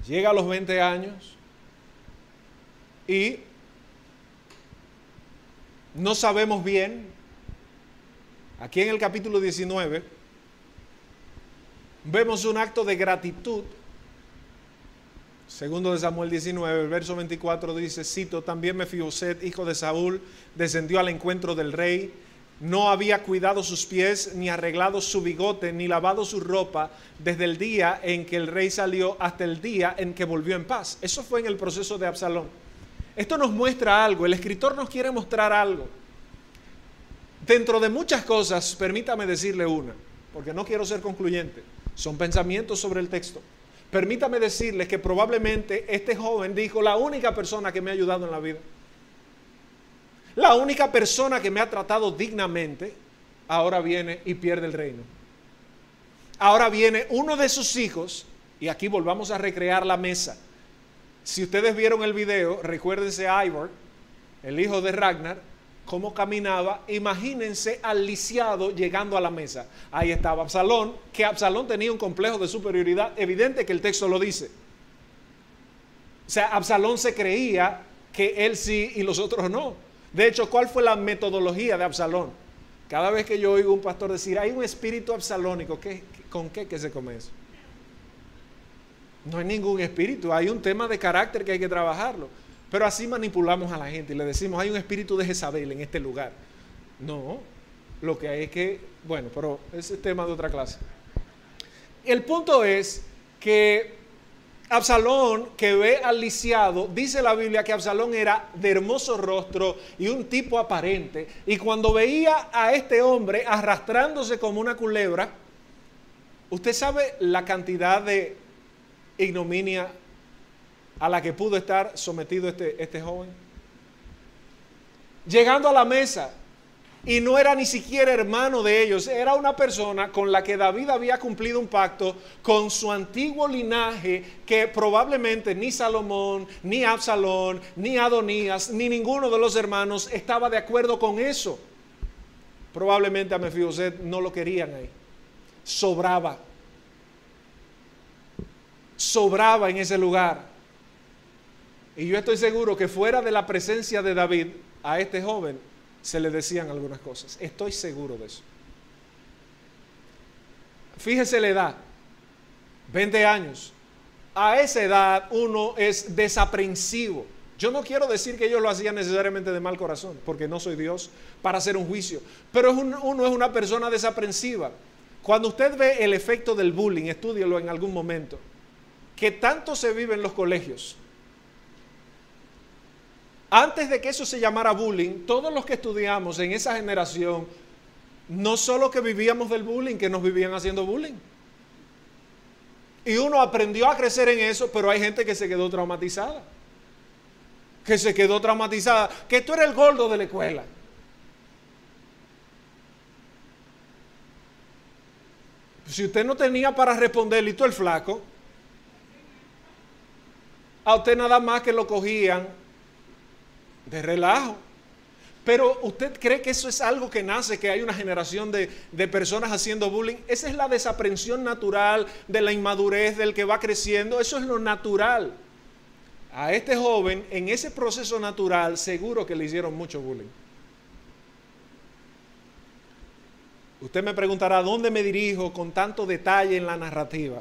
Llega a los 20 años, y no sabemos bien, aquí en el capítulo 19, vemos un acto de gratitud. Segundo de Samuel 19, el verso 24 dice, cito, también Mefiboset, hijo de Saúl, descendió al encuentro del rey, no había cuidado sus pies, ni arreglado su bigote, ni lavado su ropa, desde el día en que el rey salió hasta el día en que volvió en paz. Eso fue en el proceso de Absalón. Esto nos muestra algo, el escritor nos quiere mostrar algo. Dentro de muchas cosas, permítame decirle una, porque no quiero ser concluyente, son pensamientos sobre el texto. Permítame decirle que probablemente este joven dijo, la única persona que me ha ayudado en la vida, la única persona que me ha tratado dignamente, ahora viene y pierde el reino. Ahora viene uno de sus hijos, y aquí volvamos a recrear la mesa. Si ustedes vieron el video, recuérdense a Ivor, el hijo de Ragnar, cómo caminaba. Imagínense al lisiado llegando a la mesa. Ahí estaba Absalón, que Absalón tenía un complejo de superioridad, evidente que el texto lo dice. O sea, Absalón se creía que él sí y los otros no. De hecho, ¿cuál fue la metodología de Absalón? Cada vez que yo oigo un pastor decir, hay un espíritu absalónico, ¿con qué que se come eso? No hay ningún espíritu, hay un tema de carácter que hay que trabajarlo. Pero así manipulamos a la gente y le decimos, hay un espíritu de Jezabel en este lugar. No, lo que hay es que, bueno, pero ese es tema de otra clase. El punto es que Absalón, que ve al lisiado, dice la Biblia que Absalón era de hermoso rostro y un tipo aparente. Y cuando veía a este hombre arrastrándose como una culebra, usted sabe la cantidad de ignominia a la que pudo estar sometido este, este joven. Llegando a la mesa, y no era ni siquiera hermano de ellos, era una persona con la que David había cumplido un pacto con su antiguo linaje que probablemente ni Salomón, ni Absalón, ni Adonías, ni ninguno de los hermanos estaba de acuerdo con eso. Probablemente a Mefiboset no lo querían ahí. Sobraba. Sobraba en ese lugar. Y yo estoy seguro que fuera de la presencia de David, a este joven se le decían algunas cosas. Estoy seguro de eso. Fíjese la edad, 20 años. A esa edad uno es desaprensivo. Yo no quiero decir que ellos lo hacían necesariamente de mal corazón, porque no soy Dios para hacer un juicio, pero uno es una persona desaprensiva. Cuando usted ve el efecto del bullying, estúdielo en algún momento, que tanto se vive en los colegios, antes de que eso se llamara bullying, todos los que estudiamos en esa generación, no solo que vivíamos del bullying, que nos vivían haciendo bullying. Y uno aprendió a crecer en eso, pero hay gente que se quedó traumatizada. Que se quedó traumatizada. Que tú eres el gordo de la escuela. Si usted no tenía para responderle y tú el flaco, a usted nada más que lo cogían de relajo. Pero usted cree que eso es algo que nace, que hay una generación de, de, personas haciendo bullying. Esa es la desaprensión natural de la inmadurez del que va creciendo. Eso es lo natural. A este joven, en ese proceso natural, seguro que le hicieron mucho bullying. Usted me preguntará, ¿dónde me dirijo con tanto detalle en la narrativa?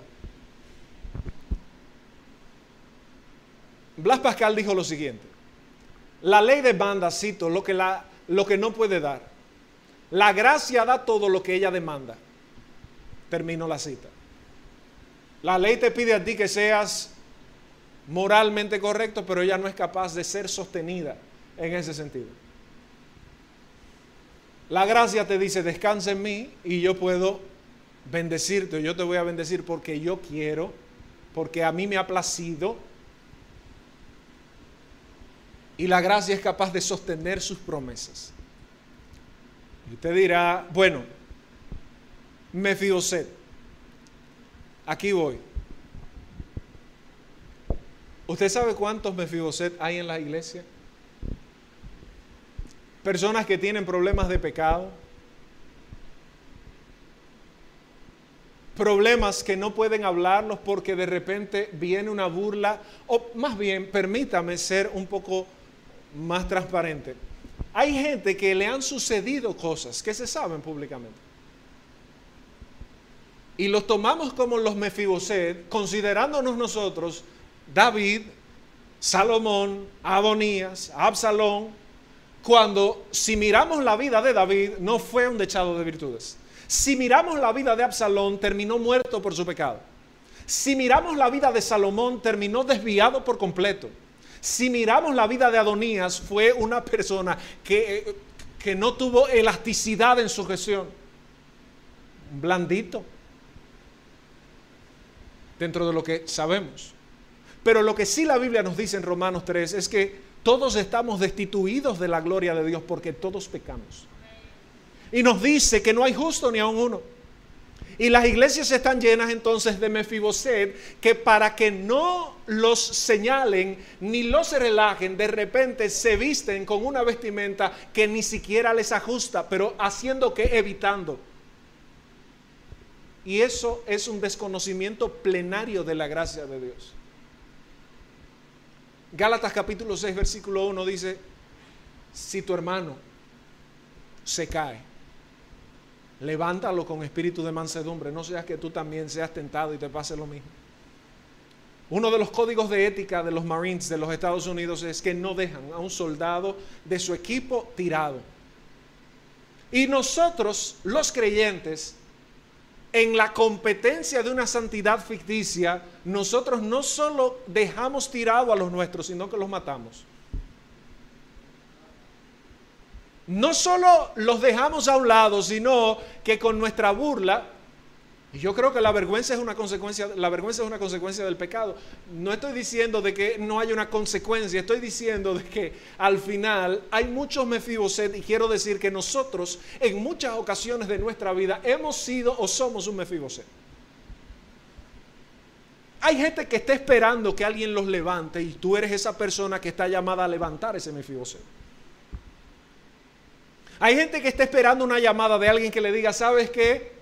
Blas Pascal dijo lo siguiente. La ley demanda, cito, lo que, la, lo que no puede dar. La gracia da todo lo que ella demanda. Termino la cita. La ley te pide a ti que seas moralmente correcto, pero ella no es capaz de ser sostenida en ese sentido. La gracia te dice, descansa en mí y yo puedo bendecirte, yo te voy a bendecir porque yo quiero, porque a mí me ha placido y la gracia es capaz de sostener sus promesas. Y usted dirá, bueno, Mefiboset, aquí voy. ¿Usted sabe cuántos Mefiboset hay en la iglesia? Personas que tienen problemas de pecado, problemas que no pueden hablarlos porque de repente viene una burla, o más bien, permítame ser un poco más transparente. Hay gente que le han sucedido cosas que se saben públicamente. Y los tomamos como los Mefiboset, considerándonos nosotros David, Salomón, Adonías, Absalón, cuando si miramos la vida de David no fue un dechado de virtudes. Si miramos la vida de Absalón terminó muerto por su pecado. Si miramos la vida de Salomón terminó desviado por completo. Si miramos la vida de Adonías, fue una persona que, que no tuvo elasticidad en su gestión. Blandito. Dentro de lo que sabemos. Pero lo que sí la Biblia nos dice en Romanos 3 es que todos estamos destituidos de la gloria de Dios porque todos pecamos. Y nos dice que no hay justo ni aun uno. Y las iglesias están llenas entonces de Mefiboset, que para que no los señalen ni los relajen, de repente se visten con una vestimenta que ni siquiera les ajusta, pero haciendo que evitando. Y eso es un desconocimiento plenario de la gracia de Dios. Gálatas capítulo 6, versículo 1 dice, si tu hermano se cae, levántalo con espíritu de mansedumbre, no seas que tú también seas tentado y te pase lo mismo. Uno de los códigos de ética de los Marines de los Estados Unidos es que no dejan a un soldado de su equipo tirado. Y nosotros, los creyentes, en la competencia de una santidad ficticia, nosotros no solo dejamos tirado a los nuestros, sino que los matamos. No solo los dejamos a un lado, sino que con nuestra burla Y yo creo que la vergüenza es una consecuencia, la vergüenza es una consecuencia del pecado. No estoy diciendo de que no haya una consecuencia, estoy diciendo de que al final hay muchos Mefiboset y quiero decir que nosotros en muchas ocasiones de nuestra vida hemos sido o somos un Mefiboset. Hay gente que está esperando que alguien los levante y tú eres esa persona que está llamada a levantar ese Mefiboset. Hay gente que está esperando una llamada de alguien que le diga, ¿sabes qué?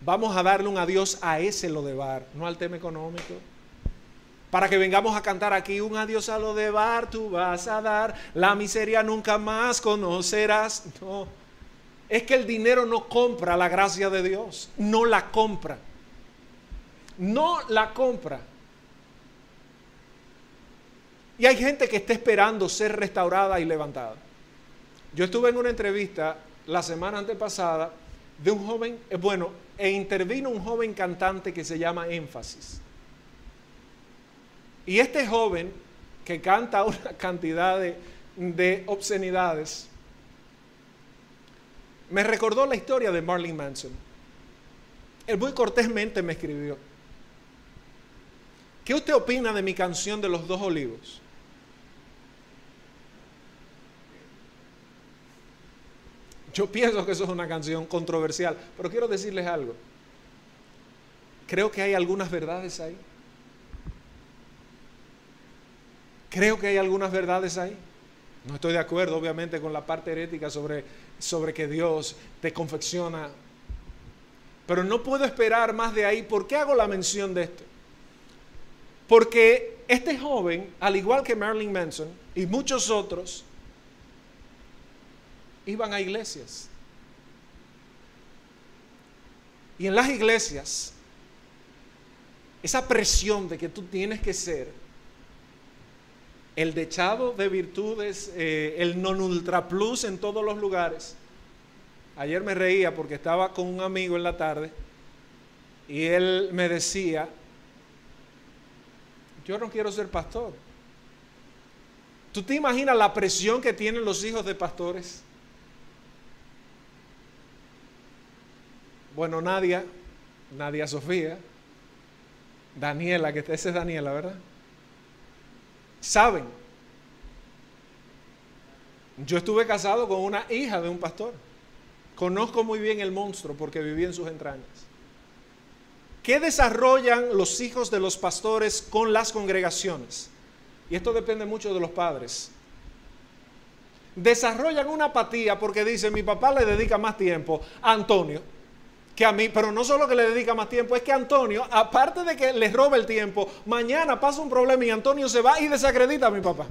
Vamos a darle un adiós a ese lo de bar, no al tema económico. Para que vengamos a cantar aquí un adiós a lo de bar, tú vas a dar, la miseria nunca más conocerás. No, es que el dinero no compra la gracia de Dios, no la compra. No la compra. Y hay gente que está esperando ser restaurada y levantada. Yo estuve en una entrevista la semana antepasada de un joven, eh, bueno, e intervino un joven cantante que se llama Énfasis. Y este joven, que canta [LAUGHS] una cantidad de, de obscenidades, me recordó la historia de Marlene Manson. Él muy cortésmente me escribió, ¿qué usted opina de mi canción de los dos olivos? Yo pienso que eso es una canción controversial, pero quiero decirles algo. Creo que hay algunas verdades ahí. Creo que hay algunas verdades ahí. No estoy de acuerdo, obviamente, con la parte herética sobre, sobre que Dios te confecciona. Pero no puedo esperar más de ahí. ¿Por qué hago la mención de esto? Porque este joven, al igual que Marilyn Manson y muchos otros, iban a iglesias. Y en las iglesias, esa presión de que tú tienes que ser el dechado de virtudes, eh, el non ultra plus en todos los lugares. Ayer me reía porque estaba con un amigo en la tarde y él me decía, yo no quiero ser pastor. ¿Tú te imaginas la presión que tienen los hijos de pastores? Bueno, Nadia, Nadia Sofía, Daniela, que esa es Daniela, ¿verdad? Saben. Yo estuve casado con una hija de un pastor. Conozco muy bien el monstruo porque viví en sus entrañas. ¿Qué desarrollan los hijos de los pastores con las congregaciones? Y esto depende mucho de los padres. Desarrollan una apatía porque dicen, mi papá le dedica más tiempo a Antonio que a mí, pero no solo que le dedica más tiempo, es que Antonio, aparte de que le roba el tiempo, mañana pasa un problema y Antonio se va y desacredita a mi papá.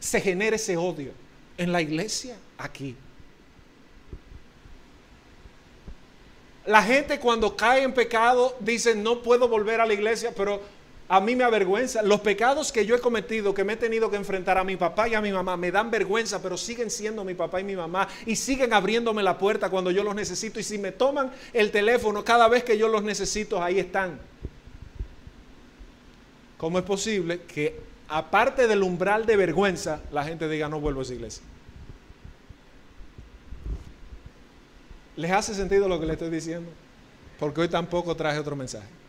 Se genera ese odio en la iglesia aquí. La gente cuando cae en pecado dice, no puedo volver a la iglesia, pero a mí me avergüenza. Los pecados que yo he cometido, que me he tenido que enfrentar a mi papá y a mi mamá, me dan vergüenza, pero siguen siendo mi papá y mi mamá y siguen abriéndome la puerta cuando yo los necesito. Y si me toman el teléfono cada vez que yo los necesito, ahí están. ¿Cómo es posible que aparte del umbral de vergüenza, la gente diga no vuelvo a esa iglesia? ¿Les hace sentido lo que le estoy diciendo? Porque hoy tampoco traje otro mensaje.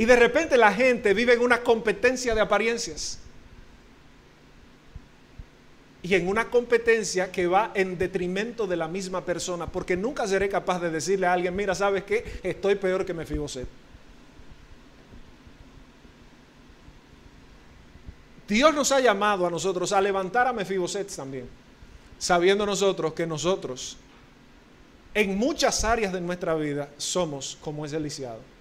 Y de repente la gente vive en una competencia de apariencias. Y en una competencia que va en detrimento de la misma persona, porque nunca seré capaz de decirle a alguien, mira, ¿sabes qué? Estoy peor que Mefiboset. Dios nos ha llamado a nosotros a levantar a Mefiboset también, sabiendo nosotros que nosotros en muchas áreas de nuestra vida somos como es el lisiado.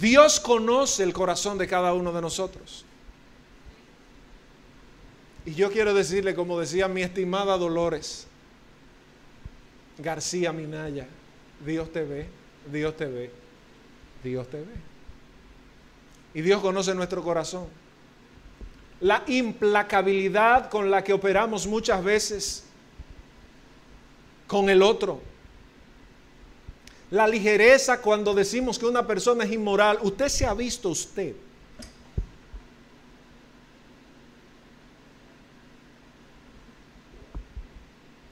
Dios conoce el corazón de cada uno de nosotros. Y yo quiero decirle, como decía mi estimada Dolores García Minaya, Dios te ve, Dios te ve, Dios te ve. Y Dios conoce nuestro corazón. La implacabilidad con la que operamos muchas veces con el otro la ligereza cuando decimos que una persona es inmoral, usted se ha visto usted.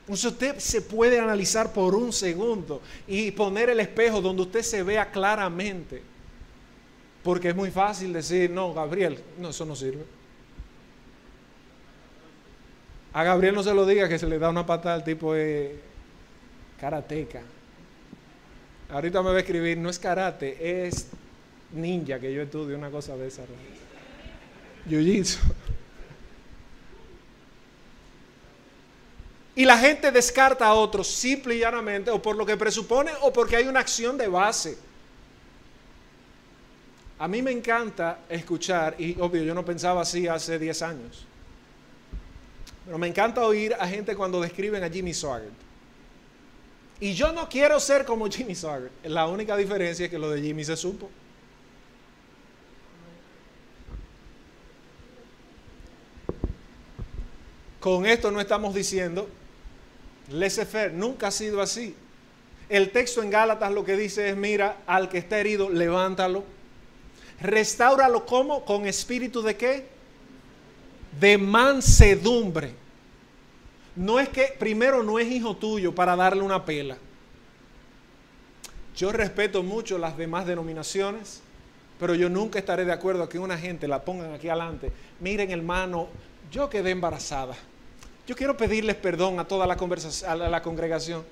Usted se puede analizar por un segundo y poner el espejo donde usted se vea claramente. Porque es muy fácil decir, no, Gabriel, no, eso no sirve. A Gabriel no se lo diga que se le da una patada al tipo de karateca. Ahorita me va a escribir, no es karate, es ninja que yo estudio una cosa de esa. Jiu-jitsu. Y la gente descarta a otros simple y llanamente o por lo que presupone o porque hay una acción de base. A mí me encanta escuchar, y obvio yo no pensaba así hace 10 años, pero me encanta oír a gente cuando describen a Jimmy Swaggart. Y yo no quiero ser como Jimmy Swaggart. La única diferencia es que lo de Jimmy se supo. Con esto no estamos diciendo laissez-faire, nunca ha sido así. El texto en Gálatas lo que dice es, mira, al que está herido, levántalo. Restáuralo como con espíritu de qué? De mansedumbre. No es que primero no es hijo tuyo para darle una pela. Yo respeto mucho las demás denominaciones, pero yo nunca estaré de acuerdo a que una gente la pongan aquí adelante. Miren, hermano, yo quedé embarazada. Yo quiero pedirles perdón a toda la, a la congregación.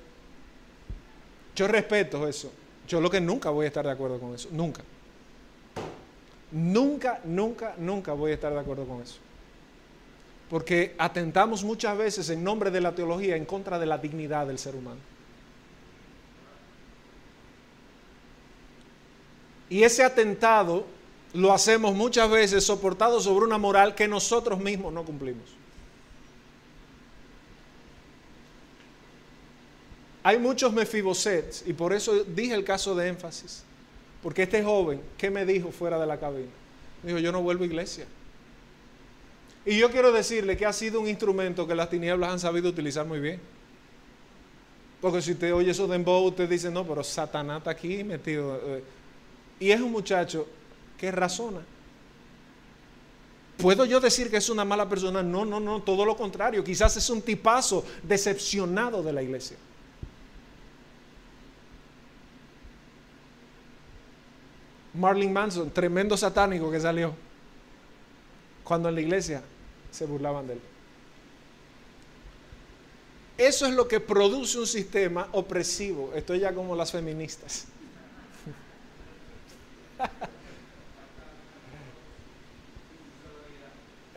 Yo respeto eso. Yo lo que nunca voy a estar de acuerdo con eso. Nunca. Nunca, nunca, nunca voy a estar de acuerdo con eso. Porque atentamos muchas veces en nombre de la teología en contra de la dignidad del ser humano. Y ese atentado lo hacemos muchas veces soportado sobre una moral que nosotros mismos no cumplimos. Hay muchos mefibosets y por eso dije el caso de énfasis. Porque este joven, ¿qué me dijo fuera de la cabina? Me dijo, yo no vuelvo a iglesia. Y yo quiero decirle que ha sido un instrumento que las tinieblas han sabido utilizar muy bien. Porque si usted oye eso de embo, usted dice, no, pero Satanás está aquí metido. Eh". Y es un muchacho que razona. ¿Puedo yo decir que es una mala persona? No, no, no, todo lo contrario. Quizás es un tipazo decepcionado de la iglesia. Marlene Manson, tremendo satánico que salió, cuando en la iglesia se burlaban de él. Eso es lo que produce un sistema opresivo. Estoy ya como las feministas. [LAUGHS]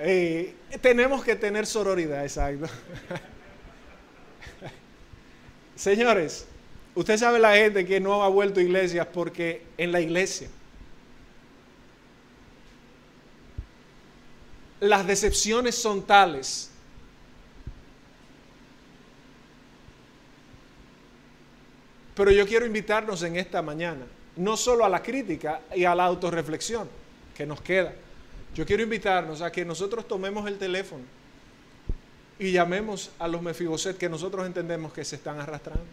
Eh, tenemos que tener sororidad, exacto. [LAUGHS] Señores, usted sabe la gente que no ha vuelto a iglesias porque en la iglesia las decepciones son tales Pero yo quiero invitarnos en esta mañana, no solo a la crítica y a la autorreflexión que nos queda. Yo quiero invitarnos a que nosotros tomemos el teléfono y llamemos a los mefiboset que nosotros entendemos que se están arrastrando.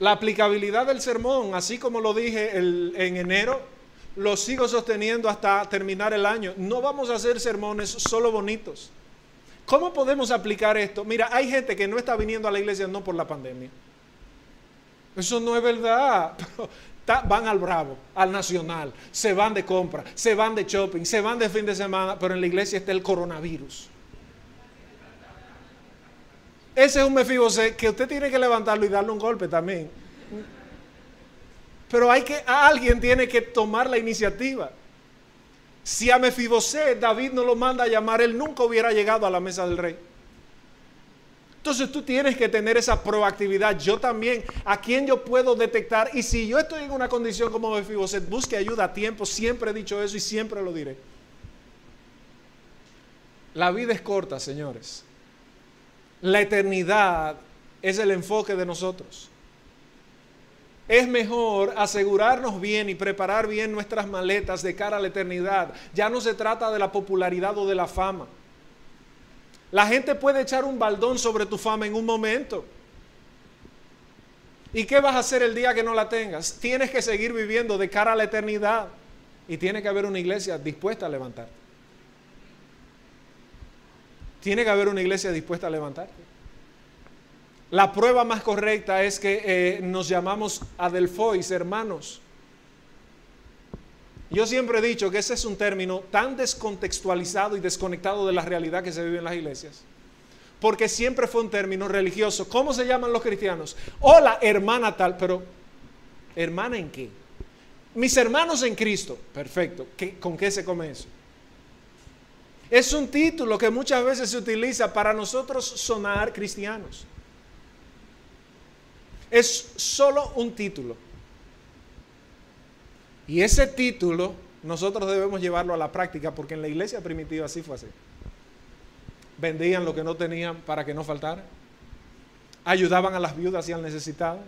La aplicabilidad del sermón, así como lo dije en enero, lo sigo sosteniendo hasta terminar el año. No vamos a hacer sermones solo bonitos. ¿Cómo podemos aplicar esto? Mira, hay gente que no está viniendo a la iglesia no por la pandemia. Eso no es verdad. [LAUGHS] van al Bravo, al Nacional, se van de compra, se van de shopping, se van de fin de semana, pero en la iglesia está el coronavirus. Ese es un mefibose que usted tiene que levantarlo y darle un golpe también. Pero hay que, alguien tiene que tomar la iniciativa. Si a Mefiboset David no lo manda a llamar, él nunca hubiera llegado a la mesa del rey. Entonces tú tienes que tener esa proactividad. Yo también, a quién yo puedo detectar. Y si yo estoy en una condición como Mefiboset, busque ayuda a tiempo. Siempre he dicho eso y siempre lo diré. La vida es corta, señores. La eternidad es el enfoque de nosotros es mejor asegurarnos bien y preparar bien nuestras maletas de cara a la eternidad. Ya no se trata de la popularidad o de la fama. La gente puede echar un baldón sobre tu fama en un momento. ¿Y qué vas a hacer el día que no la tengas? Tienes que seguir viviendo de cara a la eternidad. Y tiene que haber una iglesia dispuesta a levantarte. Tiene que haber una iglesia dispuesta a levantarte. La prueba más correcta es que eh, nos llamamos Adelfois, hermanos. Yo siempre he dicho que ese es un término tan descontextualizado y desconectado de la realidad que se vive en las iglesias. Porque siempre fue un término religioso. ¿Cómo se llaman los cristianos? Hola, hermana tal, pero ¿hermana en qué? Mis hermanos en Cristo. Perfecto. ¿Con qué se come eso? Es un título que muchas veces se utiliza para nosotros sonar cristianos. Es solo un título. Y ese título nosotros debemos llevarlo a la práctica porque en la iglesia primitiva así fue así. Vendían lo que no tenían para que no faltara. Ayudaban a las viudas y al necesitado.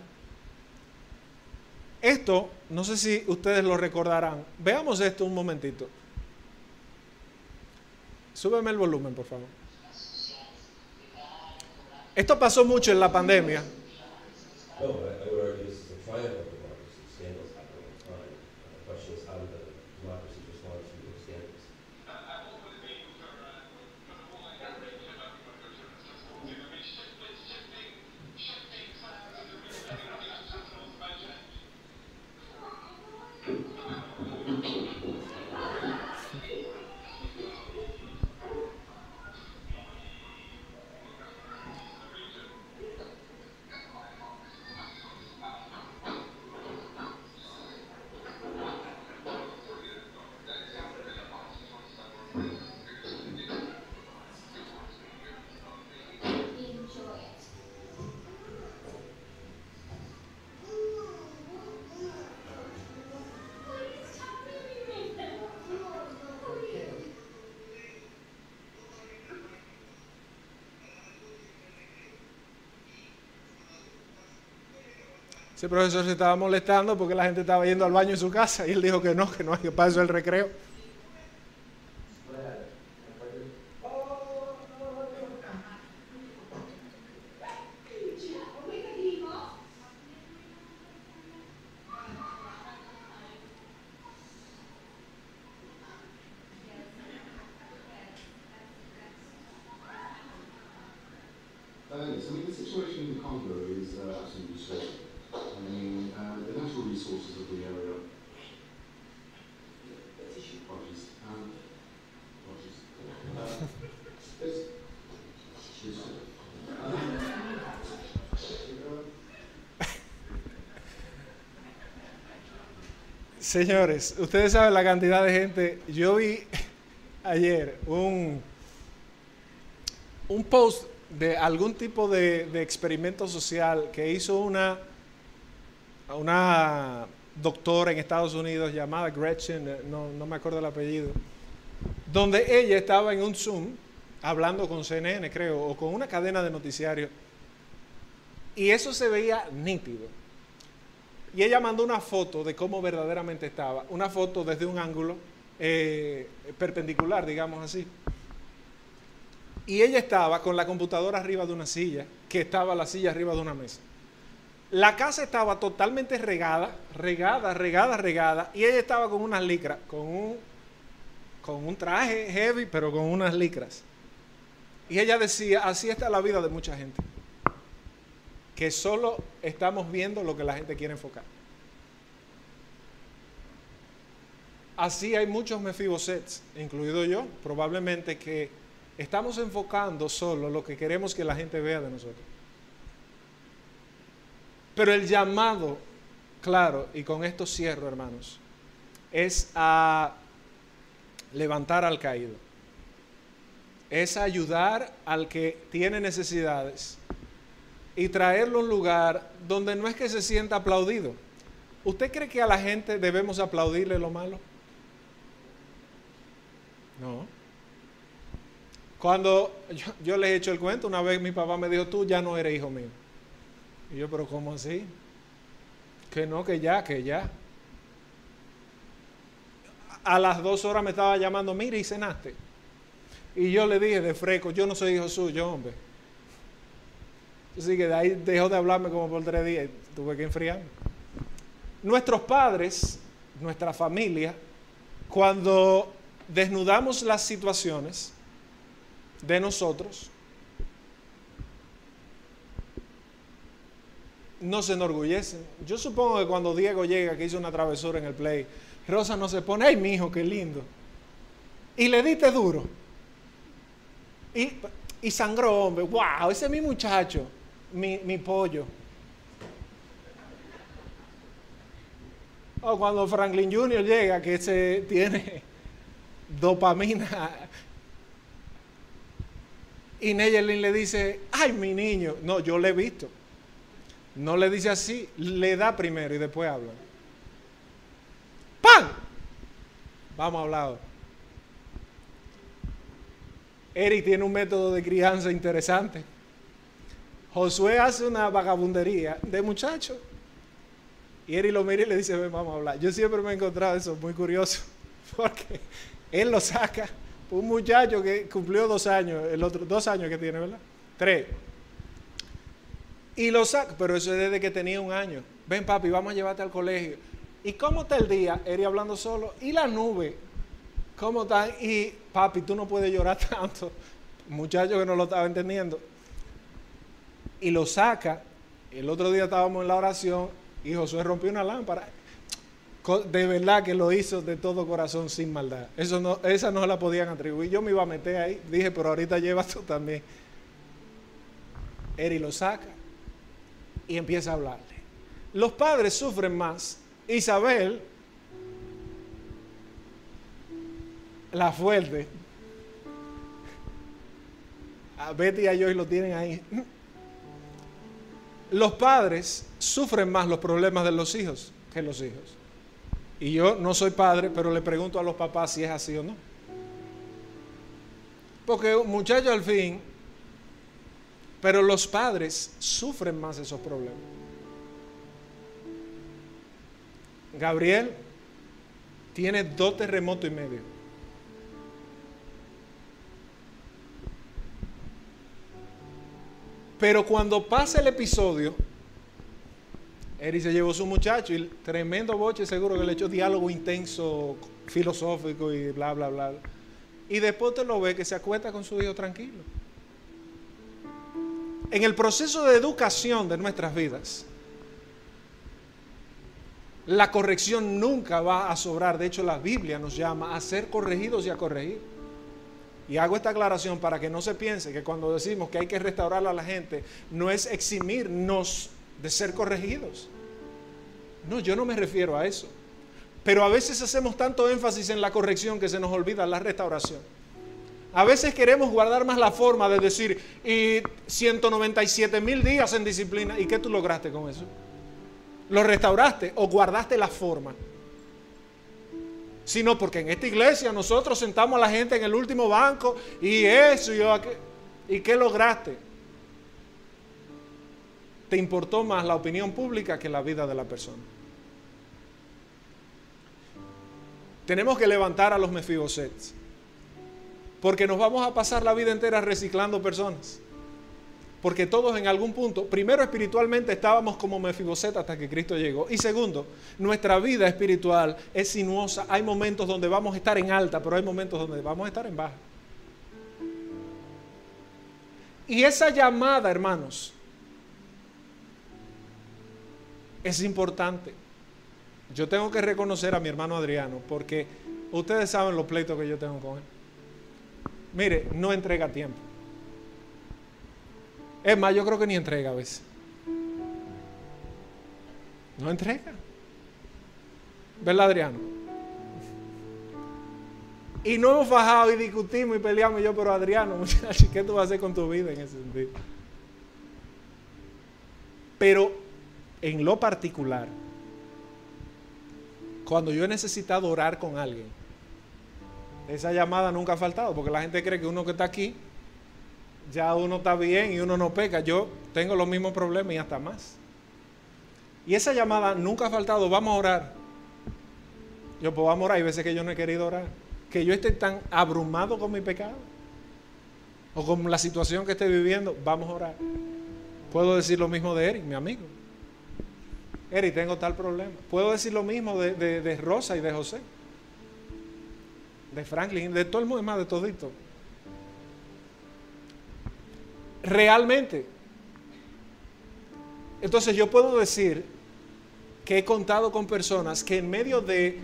Esto, no sé si ustedes lo recordarán. Veamos esto un momentito. Súbeme el volumen, por favor. Esto pasó mucho en la pandemia. Oh, I, I Ese profesor se estaba molestando porque la gente estaba yendo al baño en su casa y él dijo que no, que no que para el recreo. Señores, ustedes saben la cantidad de gente. Yo vi ayer un, un post de algún tipo de, experimento social que hizo una, una doctora en Estados Unidos llamada Gretchen, no, no me acuerdo el apellido, donde ella estaba en un Zoom hablando con CNN, creo, o con una cadena de noticiarios. Y eso se veía nítido. Y ella mandó una foto de cómo verdaderamente estaba, una foto desde un ángulo eh, perpendicular, digamos así. Y ella estaba con la computadora arriba de una silla, que estaba la silla arriba de una mesa. La casa estaba totalmente regada, regada, regada, regada, y ella estaba con unas licras, con un, con un traje heavy, pero con unas licras. Y ella decía, así está la vida de mucha gente que solo estamos viendo lo que la gente quiere enfocar. Así hay muchos mefibosets, incluido yo, probablemente que estamos enfocando solo lo que queremos que la gente vea de nosotros. Pero el llamado, claro, y con esto cierro, hermanos, es a levantar al caído. Es ayudar al que tiene necesidades y traerlo a un lugar donde no es que se sienta aplaudido. ¿Usted cree que a la gente debemos aplaudirle lo malo? No. Cuando yo, les he hecho el cuento, una vez mi papá me dijo, tú ya no eres hijo mío. Y yo, pero ¿cómo así? Que no, que ya, que ya. A las dos horas me estaba llamando, mire, y cenaste. Y yo le dije de freco, yo no soy hijo suyo, hombre. Así que de ahí dejó de hablarme como por tres días y tuve que enfriarme. Nuestros padres, nuestra familia, cuando desnudamos las situaciones de nosotros, no se enorgullecen. Yo supongo que cuando Diego llega, que hizo una travesura en el play, Rosa no se pone, ay, mi hijo, qué lindo. Y le diste duro. Y, y sangró, hombre. ¡Wow! Ese es mi muchacho, mi, mi pollo. O cuando Franklin Jr. llega, que se tiene dopamina. Y Neyelin le dice, ay, mi niño. No, yo le he visto. No le dice así, le da primero y después habla. ¡Pam! Vamos a hablar. Eric tiene un método de crianza interesante. Josué hace una vagabundería de muchacho. Y Eric lo mira y le dice, ven, vamos a hablar. Yo siempre me he encontrado eso muy curioso. [LAUGHS] Porque él lo saca. Un muchacho que cumplió dos años, el otro, dos años que tiene, ¿verdad? Tres. Y lo saca, pero eso es desde que tenía un año. Ven, papi, vamos a llevarte al colegio. ¿Y cómo está el día? Eri hablando solo. ¿Y la nube? ¿Cómo está? Y papi, tú no puedes llorar [LAUGHS] tanto. Muchacho que no lo estaba entendiendo. Y lo saca. El otro día estábamos en la oración y Josué rompió una lámpara. De verdad que lo hizo de todo corazón sin maldad. Eso no, esa no la podían atribuir. Yo me iba a meter ahí. Dije, pero ahorita llevas tú también. Eri lo saca y empieza a hablarle. Los padres sufren más. Isabel, la fuerte, a Betty y a Joy lo tienen ahí. Los padres sufren más los problemas de los hijos que los hijos. Y yo no soy padre, pero le pregunto a los papás si es así o no. Porque un muchacho al fin pero los padres sufren más esos problemas. Gabriel tiene dos terremotos y medio. Pero cuando pasa el episodio, Eri se llevó su muchacho y tremendo boche, seguro que le echó diálogo intenso, filosófico y bla, bla, bla. Y después te lo ve que se acuesta con su hijo tranquilo en el proceso de educación de nuestras vidas, la corrección nunca va a sobrar. De hecho, la Biblia nos llama a ser corregidos y a corregir. Y hago esta aclaración para que no se piense que cuando decimos que hay que restaurar a la gente, no es eximirnos de ser corregidos. No, yo no me refiero a eso. Pero a veces hacemos tanto énfasis en la corrección que se nos olvida la restauración. A veces queremos guardar más la forma de decir, y 197 mil días en disciplina, ¿y qué tú lograste con eso? ¿Lo restauraste o guardaste la forma? Sino porque en esta iglesia nosotros sentamos a la gente en el último banco y eso, y, ¿y qué lograste? Te importó más la opinión pública que la vida de la persona. Tenemos que levantar a los mefibosets. Porque nos vamos a pasar la vida entera reciclando personas. Porque todos en algún punto, primero espiritualmente estábamos como Mefiboset hasta que Cristo llegó. Y segundo, nuestra vida espiritual es sinuosa. Hay momentos donde vamos a estar en alta, pero hay momentos donde vamos a estar en baja. Y esa llamada, hermanos, es importante. Yo tengo que reconocer a mi hermano Adriano, porque ustedes saben los pleitos que yo tengo con él. Mire, no entrega tiempo. Es más, yo creo que ni entrega a veces. No entrega. ¿Verdad, Adriano? Y no hemos bajado y discutimos y peleamos yo, pero Adriano, [LAUGHS] muchachos, ¿qué tú vas a hacer con tu vida en ese sentido? Pero en lo particular, cuando yo he necesitado orar con alguien, esa llamada nunca ha faltado, porque la gente cree que uno que está aquí, ya uno está bien y uno no peca. Yo tengo los mismos problemas y hasta más. Y esa llamada nunca ha faltado, vamos a orar. Yo pues vamos a orar, hay veces que yo no he querido orar. Que yo esté tan abrumado con mi pecado o con la situación que estoy viviendo, vamos a orar. Puedo decir lo mismo de Eric, mi amigo. Eric, tengo tal problema. Puedo decir lo mismo de, de Rosa y de José de Franklin, de todo el mundo, más de todito. Realmente, Entonces yo puedo decir que he contado con personas que en medio de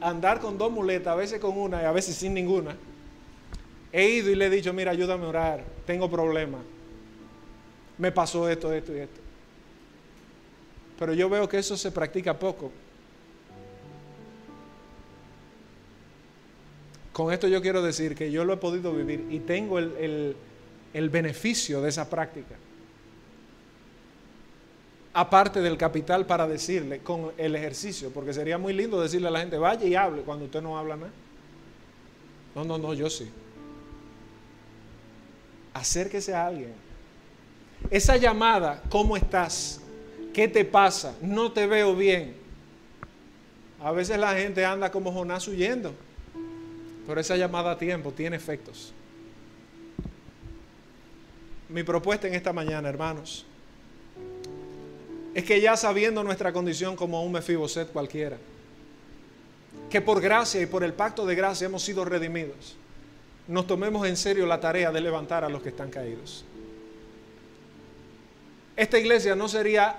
andar con dos muletas, a veces con una y a veces sin ninguna, he ido y le he dicho, mira, ayúdame a orar, tengo problemas, me pasó esto, esto y esto. Pero yo veo que eso se practica poco. Con esto yo quiero decir que yo lo he podido vivir y tengo el, el beneficio de esa práctica aparte del capital para decirle con el ejercicio, porque sería muy lindo decirle a la gente, vaya y hable cuando usted no habla nada. No, no, no, yo sí. Acérquese a alguien. Esa llamada, ¿cómo estás? ¿Qué te pasa? No te veo bien. A veces la gente anda como Jonás huyendo, pero esa llamada a tiempo tiene efectos. Mi propuesta en esta mañana, hermanos, es que ya sabiendo nuestra condición como un Mefiboset cualquiera, que por gracia y por el pacto de gracia hemos sido redimidos, nos tomemos en serio la tarea de levantar a los que están caídos. Esta iglesia no sería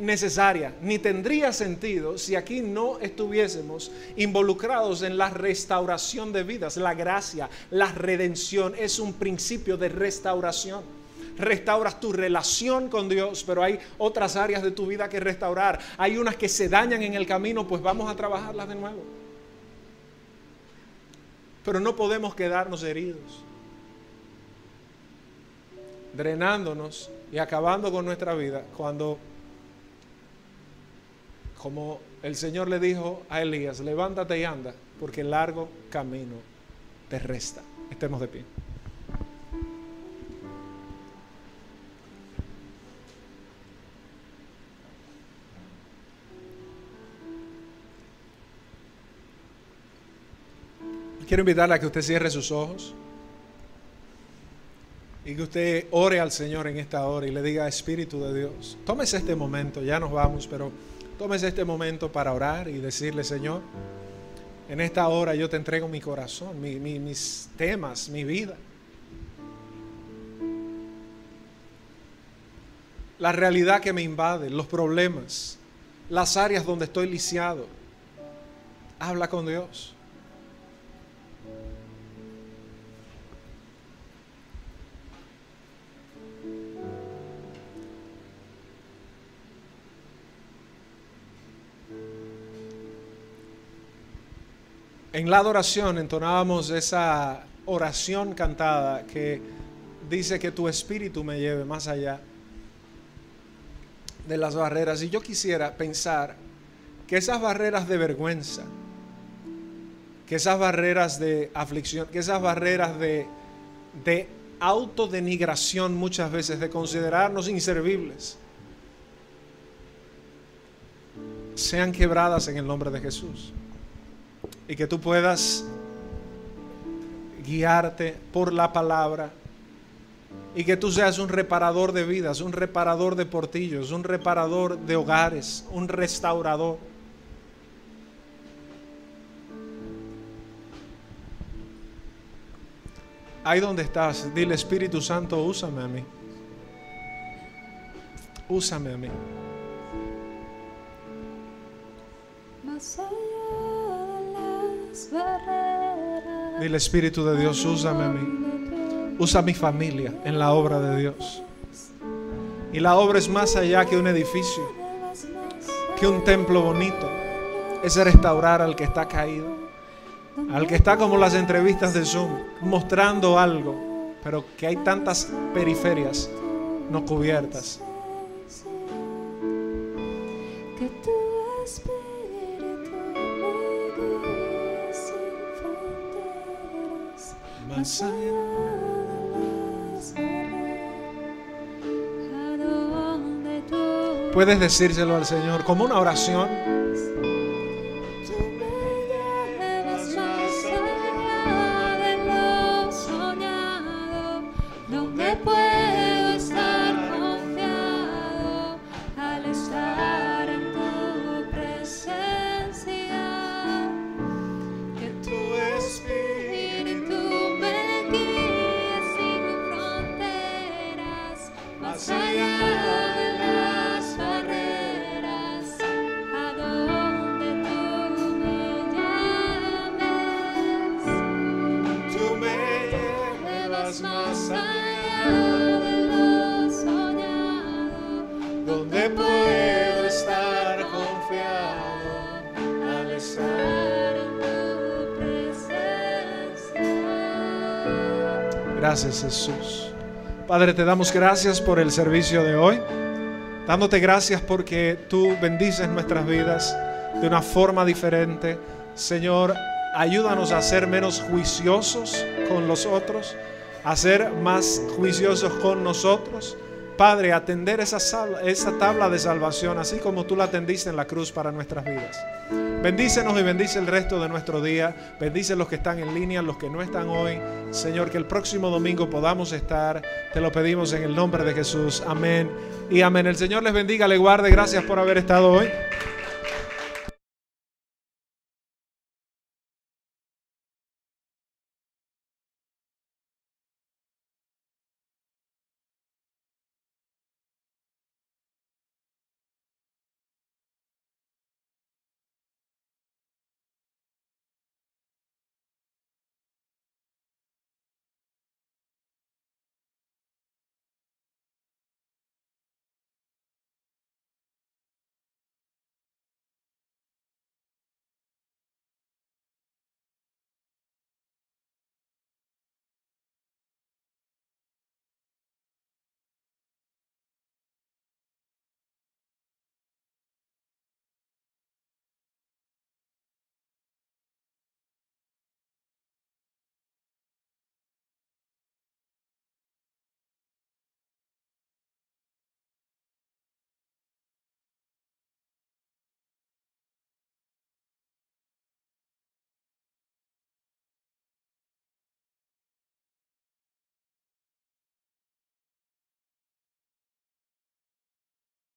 necesaria ni tendría sentido si aquí no estuviésemos involucrados en la restauración de vidas. La gracia, la redención es un principio de restauración restauras tu relación con Dios, pero hay otras áreas de tu vida que restaurar. Hay unas que se dañan en el camino, pues vamos a trabajarlas de nuevo. Pero no podemos quedarnos heridos, drenándonos y acabando con nuestra vida cuando, como el Señor le dijo a Elías, levántate y anda, porque el largo camino te resta. Estemos de pie. Quiero invitarle a que usted cierre sus ojos y que usted ore al Señor en esta hora y le diga, Espíritu de Dios, tómese este momento, ya nos vamos, pero tómese este momento para orar y decirle, Señor, en esta hora yo te entrego mi corazón, mis temas, mi vida. La realidad que me invade, los problemas, las áreas donde estoy lisiado. Habla con Dios. En la adoración entonábamos esa oración cantada que dice que tu espíritu me lleve más allá de las barreras. Y yo quisiera pensar que esas barreras de vergüenza, que esas barreras de aflicción, que esas barreras de, de autodenigración muchas veces, de considerarnos inservibles, sean quebradas en el nombre de Jesús y que tú puedas guiarte por la palabra y que tú seas un reparador de vidas, un reparador de portillos, un reparador de hogares, un restaurador. Ahí donde estás, dile Espíritu Santo, úsame a mí. Úsame a mí. Dile Espíritu de Dios, úsame a mí. Usa mi familia en la obra de Dios. Y la obra es más allá que un edificio, que un templo bonito. Es restaurar al que está caído, al que está como las entrevistas de Zoom, mostrando algo, pero que hay tantas periferias no cubiertas. Puedes decírselo al Señor como una oración. Gracias Jesús. Padre, te damos gracias por el servicio de hoy. Dándote gracias porque tú bendices nuestras vidas de una forma diferente. Señor, ayúdanos a ser menos juiciosos con los otros, a ser más juiciosos con nosotros. Padre, atender esa, esa tabla de salvación, así como tú la atendiste en la cruz para nuestras vidas. Bendícenos y bendice el resto de nuestro día. Bendice los que están en línea, los que no están hoy. Señor, que el próximo domingo podamos estar. Te lo pedimos en el nombre de Jesús. Amén. Y amén. El Señor les bendiga, le guarde. Gracias por haber estado hoy.